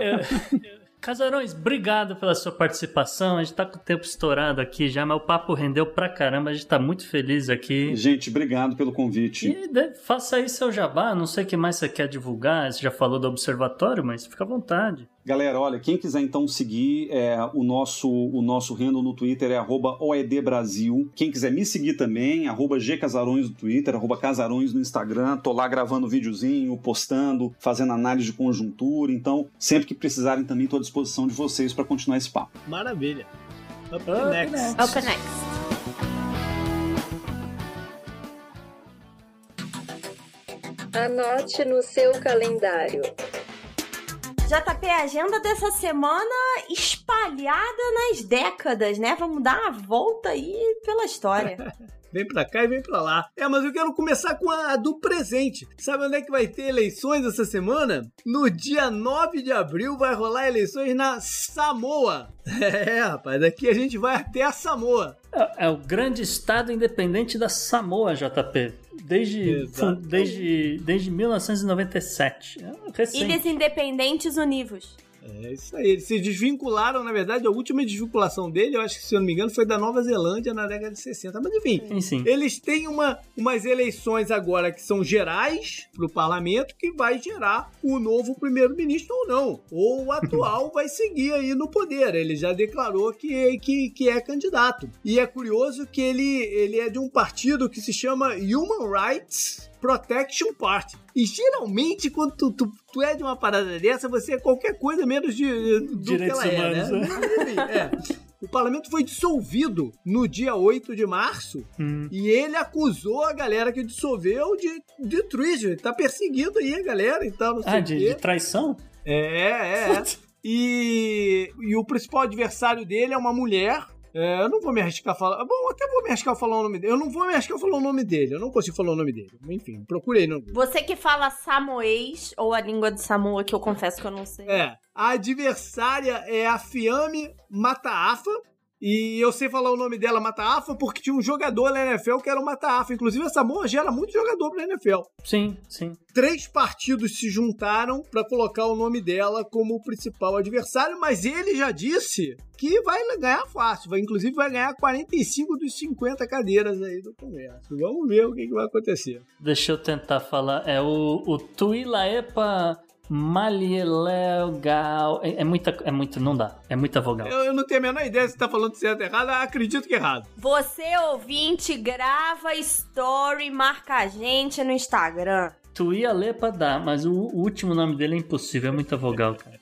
É, Casarões, obrigado pela sua participação. A gente tá com o tempo estourado aqui já, mas o papo rendeu pra caramba. A gente tá muito feliz aqui. Gente, obrigado pelo convite. E de- faça aí seu jabá, não sei o que mais você quer divulgar. Você já falou do observatório, mas fica à vontade. Galera, olha, quem quiser então seguir é, o nosso o nosso handle no Twitter é arroba OEDBrasil. Quem quiser me seguir também, arroba GCasarões no Twitter, arroba Casarões no Instagram. Tô lá gravando videozinho, postando, fazendo análise de conjuntura. Então, sempre que precisarem também, tô à disposição de vocês para continuar esse papo. Maravilha. Up Up next. next. Open Next. Anote no seu calendário. JP, a agenda dessa semana espalhada nas décadas, né? Vamos dar uma volta aí pela história. Vem pra cá e vem pra lá. É, mas eu quero começar com a do presente. Sabe onde é que vai ter eleições essa semana? No dia 9 de abril vai rolar eleições na Samoa. É, rapaz, daqui a gente vai até a Samoa. É, o grande estado independente da Samoa, JP. Desde, desde, desde 1997. É recente. Ilhas Independentes Univos. É isso aí. Eles se desvincularam, na verdade, a última desvinculação dele, eu acho que, se eu não me engano, foi da Nova Zelândia na década de 60. Mas enfim, Sim, sim. eles têm uma, umas eleições agora que são gerais para o parlamento que vai gerar o novo primeiro-ministro ou não. Ou o atual vai seguir aí no poder. Ele já declarou que, que, que é candidato. E é curioso que ele, ele é de um partido que se chama Human Rights Protection Party. E geralmente, quando tu, tu, tu é de uma parada dessa, você é qualquer coisa menos de, do Direitos que ela humanos, é, né? Enfim, é. O parlamento foi dissolvido no dia 8 de março Hum. e ele acusou a galera que dissolveu de, de treason. Tá perseguindo aí a galera e tal, não sei Ah, de, de traição? É, é, é. E, e o principal adversário dele é uma mulher. É, eu não vou me arriscar a falar. Bom, até vou me arriscar a falar o nome dele. Eu não vou me arriscar a falar o nome dele. Eu não consigo falar o nome dele. Enfim, procurei no. Você que fala samoês, ou a língua de Samoa, que eu confesso que eu não sei. É. A adversária é a Fiame Mataafa. E eu sei falar o nome dela, Mataafa, porque tinha um jogador na NFL que era o Mataafa. Inclusive, a Samoa gera muito jogador pra NFL. Sim, sim. Três partidos se juntaram pra colocar o nome dela como o principal adversário, mas ele já disse que vai ganhar fácil. Vai, inclusive, vai ganhar 45 dos 50 cadeiras aí do Congresso. Vamos ver o que, que vai acontecer. Deixa eu tentar falar. É o, o Tuilaepa Malielegal. É, é muita. É muita. Não dá. É muita vogal. Eu, eu não tenho a menor ideia se tá falando certo ou errado, acredito que é errado. Você, ouvinte, grava story, marca a gente no Instagram. Tuialepa dá, mas o, o último nome dele é impossível. É muita vogal, cara.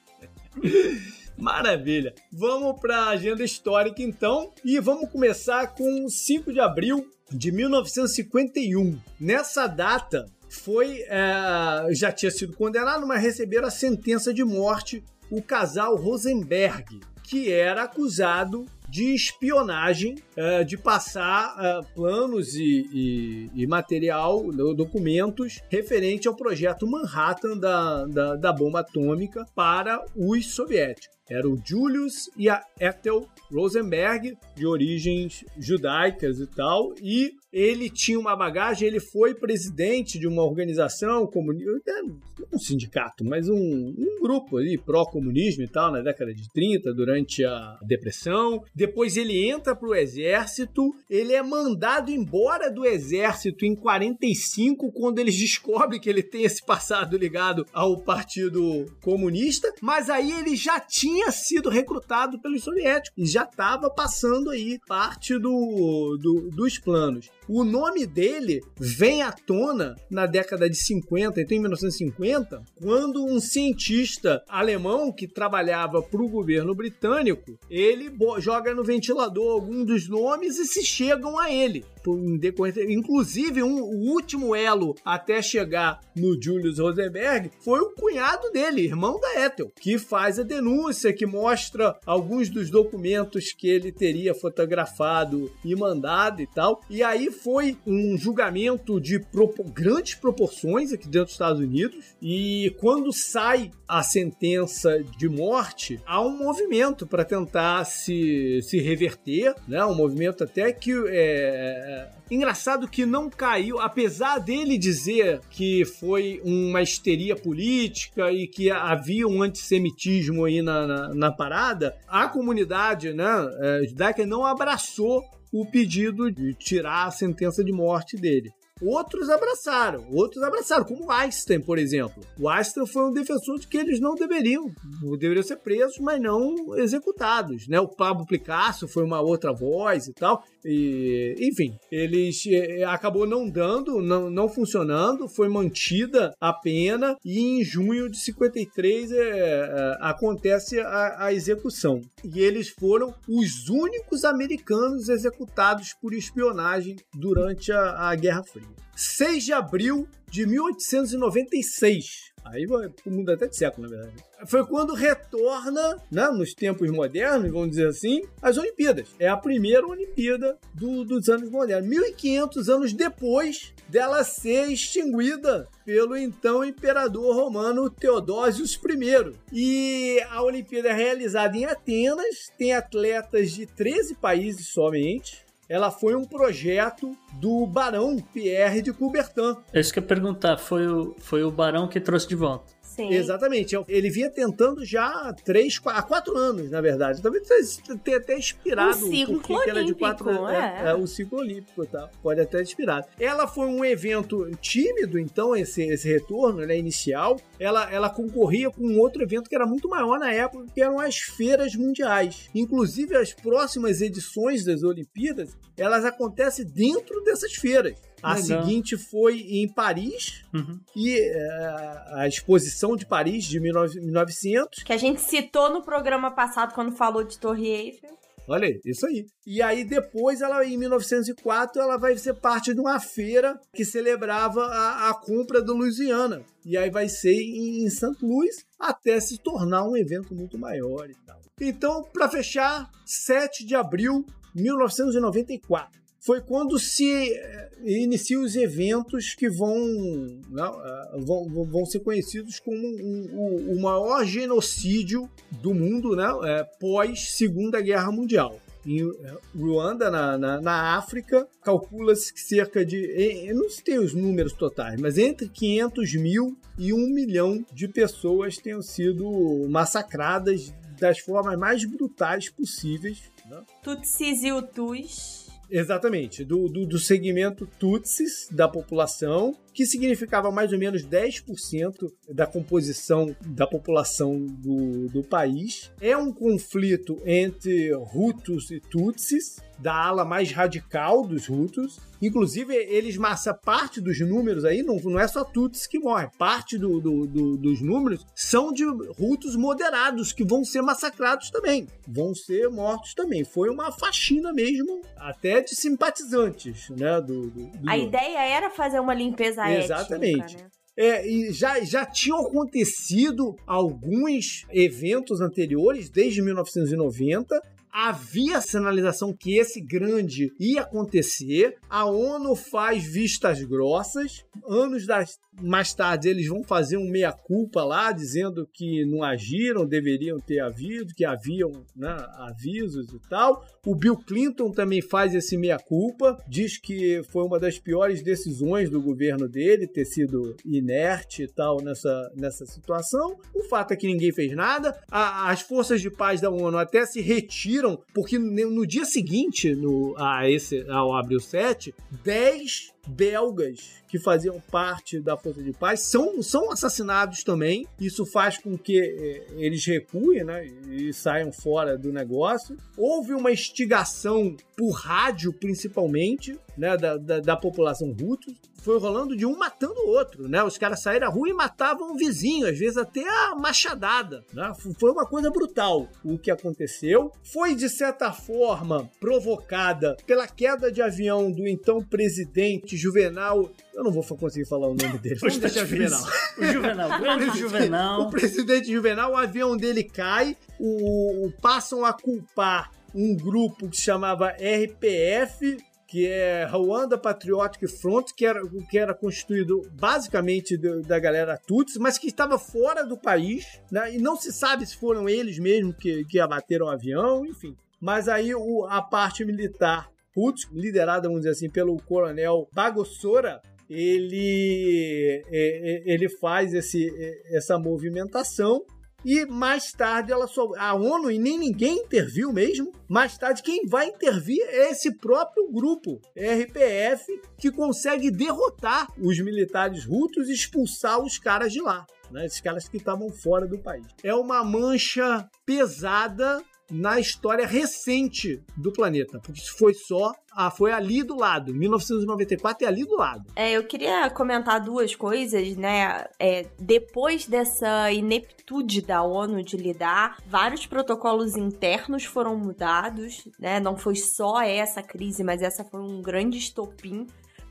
Maravilha. Vamos para a agenda histórica então e vamos começar com 5 de abril de 1951. Nessa data foi é, já tinha sido condenado, mas receberam a sentença de morte o casal Rosenberg, que era acusado de espionagem, é, de passar é, planos e, e- e material, do- documentos referente ao projeto Manhattan da, da, da bomba atômica para os soviéticos. Era o Julius e a Ethel Rosenberg, de origens judaicas e tal, e ele tinha uma bagagem, ele foi presidente de uma organização comunista, não um sindicato, mas um, um grupo ali pró-comunismo e tal, na década de 30, durante a depressão. Depois ele entra pro exército, ele é mandado embora do exército em 45, quando eles descobrem que ele tem esse passado ligado ao Partido Comunista, mas aí ele já tinha sido recrutado pelos soviéticos e já estava passando aí parte do, do- dos planos. O nome dele vem à tona na década de 50, então em 1950, quando um cientista alemão que trabalhava para o governo britânico, ele joga no ventilador algum dos nomes e se chegam a ele. Em decorrência- Inclusive, um- o último elo até chegar no Julius Rosenberg foi o cunhado dele, irmão da Ethel, que faz a denúncia, que mostra alguns dos documentos que ele teria fotografado e mandado e tal. E aí foi um julgamento de propo- grandes proporções aqui dentro dos Estados Unidos. E quando sai a sentença de morte, há um movimento para tentar se, se reverter, né? Um movimento até que é, Engraçado que não caiu, apesar dele dizer que foi uma histeria política e que havia um antissemitismo aí na, na, na parada, a comunidade né, é, judaica não abraçou o pedido de tirar a sentença de morte dele. Outros abraçaram, outros abraçaram, como Einstein, por exemplo. O Einstein foi um defensor de que eles não deveriam, deveriam ser presos, mas não executados, né? O Pablo Picasso foi uma outra voz e tal. E, enfim, eles eh, acabou não dando, não, não funcionando, foi mantida a pena e em junho de 53 eh, eh, acontece a, a execução. E eles foram os únicos americanos executados por espionagem durante a, a Guerra Fria. 6 de abril de 1896. Aí vai- muda até de século, na verdade. Foi quando retorna, né, nos tempos modernos, vamos dizer assim, as Olimpíadas. É a primeira Olimpíada do- dos anos modernos. 1500 anos depois dela ser extinguida pelo então imperador romano Teodósios I. E a Olimpíada é realizada em Atenas, tem atletas de 13 países somente. Ela foi um projeto do barão Pierre de Coubertin. É isso que eu ia perguntar. Foi o, foi o Barão que trouxe de volta. Sim. Exatamente. Ele vinha tentando já há três, há quatro anos, na verdade. Talvez tenha até inspirado Um ciclo porque que era de quatro é. é, o ciclo olímpico, tá? Pode até ter inspirado. Ela foi um evento tímido, então, esse, esse retorno né, inicial. Ela, ela concorria com um outro evento que era muito maior na época, que eram as feiras mundiais. Inclusive, as próximas edições das Olimpíadas, elas acontecem dentro dessas feiras. A Legal. seguinte foi em Paris, Uhum. e eh, a exposição de Paris de 19- 1900. Que a gente citou no programa passado quando falou de Torre Eiffel. Olha aí, isso aí. E aí depois, ela em 1904, ela vai ser parte de uma feira que celebrava a, a compra da Louisiana. E aí vai ser em, em St. Louis até se tornar um evento muito maior e tal. Então, para fechar, 7 de abril de 1994. Foi quando se eh, iniciam os eventos que vão, né, eh, vão, vão- ser conhecidos como o, maior genocídio do mundo né, eh, pós Segunda Guerra Mundial. Em eh, Ruanda, na, na, na África, calcula-se que cerca de. não sei os números totais, mas entre 500 mil e 1 milhão de pessoas tenham sido massacradas das formas mais brutais possíveis. Né? Tutsis e Hutus. Exatamente, do, do, do segmento Tutsis da população, que significava mais ou menos 10% da composição da população do, do país. É um conflito entre Hutus e Tutsis, da ala mais radical dos Hutus. Inclusive, eles massa parte dos números aí, não, não é só Tutsis que morre, parte do, do- do- dos números são de Hutus moderados, que vão ser massacrados também, vão ser mortos também. Foi uma faxina mesmo, até de simpatizantes, né? Do, A ideia era fazer uma limpeza Exatamente. étnica, né? É, e já, já tinham acontecido alguns eventos anteriores, desde 1990. Havia sinalização que esse grande ia acontecer. A ONU faz vistas grossas. Anos das- mais tarde, eles vão fazer um meia-culpa lá, dizendo que não agiram, deveriam ter havido, que haviam né, avisos e tal. O Bill Clinton também faz esse meia-culpa, diz que foi uma das piores decisões do governo dele ter sido inerte e tal nessa, nessa situação. O fato é que ninguém fez nada. A- as forças de paz da ONU até se retiram, porque no, dia seguinte no, a esse, ao Abril 7, 10 belgas que faziam parte da Força de Paz são, são assassinados também. Isso faz com que eh, eles recuem né, e saiam fora do negócio. Houve uma instigação por rádio, principalmente, né, da, da, da população Hutu. Foi rolando de um matando o outro, né? Os caras saíram à rua e matavam o vizinho, às vezes até a machadada, né? Foi uma coisa brutal o que aconteceu. Foi, de certa forma, provocada pela queda de avião do então presidente Juvenal. Eu não vou conseguir falar o nome dele. Vamos tá deixar difícil. Juvenal. O Juvenal, grande Juvenal. O presidente Juvenal, o avião dele cai, o, o- passam a culpar um grupo que se chamava RPF, que é Rwanda Patriotic Front, que era, que era constituído basicamente do- da galera Tutsi, mas que estava fora do país, né? e não se sabe se foram eles mesmo que, que abateram o avião, enfim. Mas aí o- a parte militar Tutsi, liderada, vamos dizer assim, pelo coronel Bagossora, ele, é, é, ele faz esse, é, essa movimentação e mais tarde ela só, a ONU e nem ninguém interviu mesmo. Mais tarde quem vai intervir é esse próprio grupo RPF que consegue derrotar os militares Hutus e expulsar os caras de lá, né? Esses caras que estavam fora do país. É uma mancha pesada na história recente do planeta, porque isso foi só, ah, foi ali do lado, 1994 é ali do lado. É, eu queria comentar duas coisas, né? É, depois dessa ineptude da ONU de lidar, vários protocolos internos foram mudados, né? Não foi só essa crise, mas essa foi um grande estopim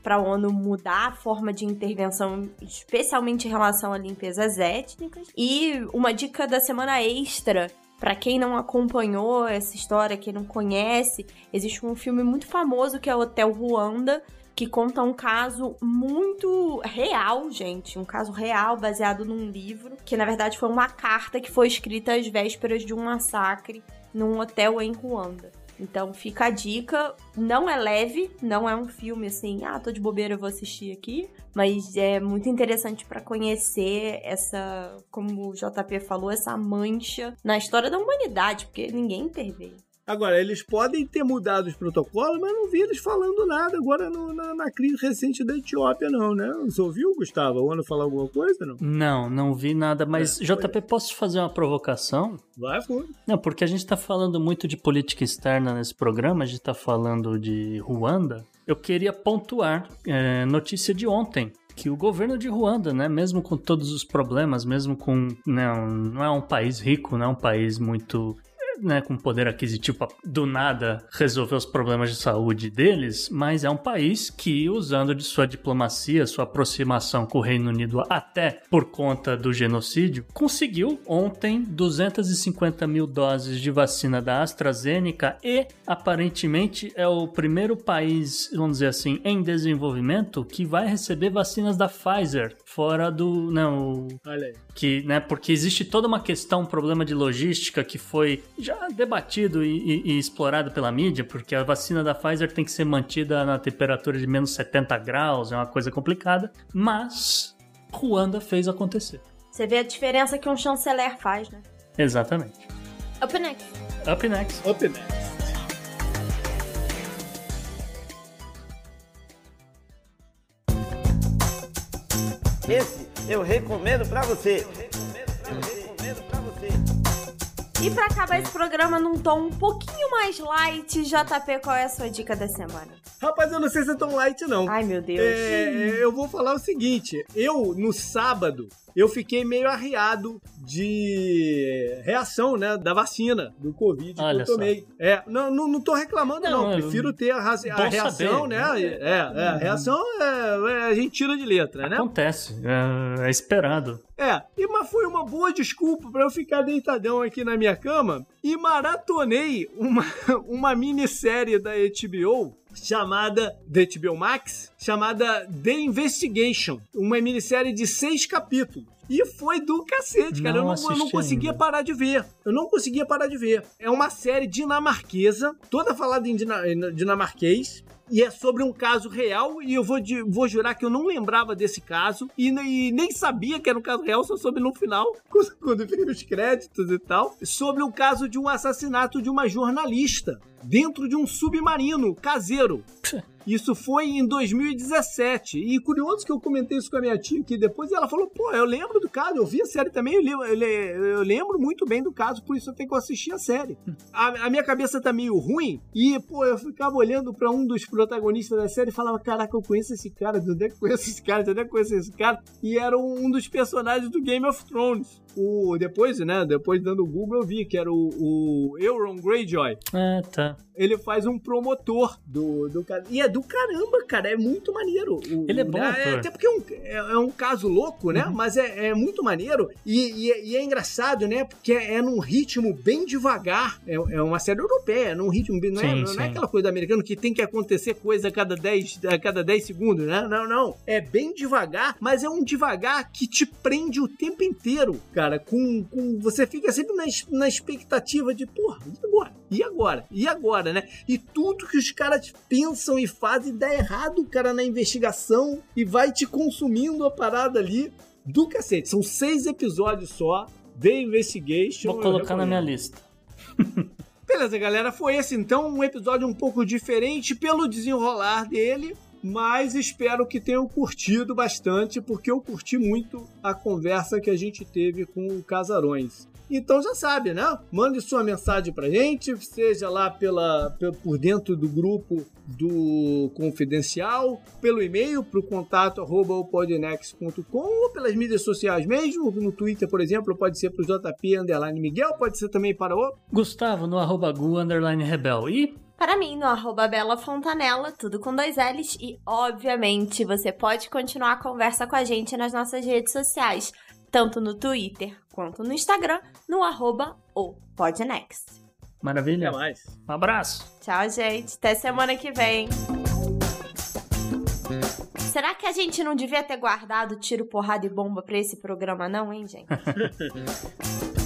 para a ONU mudar a forma de intervenção, especialmente em relação a limpezas étnicas. E uma dica da semana extra para quem não acompanhou essa história, quem não conhece, existe um filme muito famoso que é o Hotel Ruanda, que conta um caso muito real, gente. Um caso real, baseado num livro, que na verdade foi uma carta que foi escrita às vésperas de um massacre num hotel em Ruanda. Então fica a dica, não é leve, não é um filme assim, ah, tô de bobeira, vou assistir aqui, mas é muito interessante para conhecer essa, como o JP falou, essa mancha na história da humanidade, porque ninguém interveio. Agora, eles podem ter mudado os protocolos, mas não vi eles falando nada agora no, na, na, crise recente da Etiópia, não, né? Você ouviu, Gustavo? O ano falar alguma coisa, não? Não, não vi nada, mas É, JP, foi. posso fazer uma provocação? Vai, foi. Não, porque a gente tá falando muito de política externa nesse programa, a gente tá falando de Ruanda. Eu queria pontuar é, notícia de ontem. Que o governo de Ruanda, né, mesmo com todos os problemas, mesmo com. Né, um- não é um país rico, não é um país muito né, com poder aquisitivo do nada resolver os problemas de saúde deles, mas é um país que, usando de sua diplomacia, sua aproximação com o Reino Unido até por conta do genocídio, conseguiu ontem 250 mil doses de vacina da AstraZeneca e aparentemente é o primeiro país, vamos dizer assim, em desenvolvimento que vai receber vacinas da Pfizer fora do. Não, Olha aí. que, né, porque existe toda uma questão, um problema de logística que foi já debatido e, e- e explorado pela mídia, porque a vacina da Pfizer tem que ser mantida na temperatura de menos 70 graus, é uma coisa complicada, mas Ruanda fez acontecer. Você vê a diferença que um chanceler faz, né? Exatamente. Up next. Up next. Up next. Esse eu recomendo pra você. E pra acabar esse programa num tom um pouquinho mais light, JP, qual é a sua dica da semana? Rapaz, eu não sei se é tão light, não. Ai, meu Deus. É, eu vou falar o seguinte: eu, no sábado, eu fiquei meio arriado de reação, né, da vacina do Covid que Olha eu tomei. É, não, não, não tô reclamando, não. Não, Prefiro ter a, a reação, saber. né? É, é, a reação é, é, a gente tira de letra, né? Acontece, é, é esperado. É, e mas foi uma boa desculpa pra eu ficar deitadão aqui na minha cama e maratonei uma, uma minissérie da HBO chamada da HBO Max, chamada The Investigation, uma minissérie de seis capítulos. E foi do cacete, cara. Não eu, não, eu não conseguia ainda. parar de ver. Eu não conseguia parar de ver. É uma série dinamarquesa, toda falada em dina- em dinamarquês. E é sobre um caso real, e eu vou, de- vou jurar que eu não lembrava desse caso, e, e nem sabia que era um caso real, só soube no final, quando, quando vi os créditos e tal, sobre o caso de um assassinato de uma jornalista dentro de um submarino caseiro. Isso foi em 2017. E curioso que eu comentei isso com a minha tia aqui depois, ela falou: pô, eu lembro do caso, eu vi a série também, eu, lembro- eu le- eu lembro muito bem do caso, por isso eu tenho que assistir a série. A, a minha cabeça tá meio ruim, e, pô, eu ficava olhando pra um dos protagonistas da série e falava: caraca, eu conheço esse cara, de onde é que eu conheço esse cara, de onde é que eu conheço esse cara? E era um dos personagens do Game of Thrones. O, depois, né, depois dando o Google, eu vi que era o, o Euron Greyjoy É, tá. ele faz um promotor do, do cara. E é do caramba, cara. É muito maneiro. O- Ele é bom né? ator. Até porque é um, é, é um caso louco, né? Uhum. Mas é, é muito maneiro. E, e é- e é engraçado, né? Porque é, num ritmo bem devagar. É, é uma série europeia, num ritmo bem. Não, é, Sim, não é sim. aquela coisa do americano que tem que acontecer coisa a cada 10, a cada 10 segundos, né? Não, não. É bem devagar, mas é um devagar que te prende o tempo inteiro, cara. Com, com você fica sempre na, na expectativa de, porra, e agora? E agora? E agora, né? E tudo que os caras pensam e fazem dá errado, cara, na investigação e vai te consumindo a parada ali do cacete. São seis episódios só. The Investigation. Vou colocar na minha lista. Beleza, galera. Foi esse então um episódio um pouco diferente pelo desenrolar dele. Mas espero que tenham curtido bastante, porque eu curti muito a conversa que a gente teve com o Casarões. Então já sabe, né? Mande sua mensagem pra gente, seja lá pela, pe- por dentro do grupo do Confidencial, pelo e-mail pro contato arroba ou pelas mídias sociais mesmo, no Twitter, por exemplo, pode ser pro JP Underline Miguel, pode ser também para o Gustavo no arroba gu underline rebel. E Para mim, no arroba Bela Fontanella, tudo com dois L's. E, obviamente, você pode continuar a conversa com a gente nas nossas redes sociais, tanto no Twitter quanto no Instagram, no arroba o Podnext. Maravilha. Até mais. Um abraço. Tchau, gente. Até semana que vem. Será que a gente não devia ter guardado tiro, porrada e bomba pra esse programa, não, hein, gente?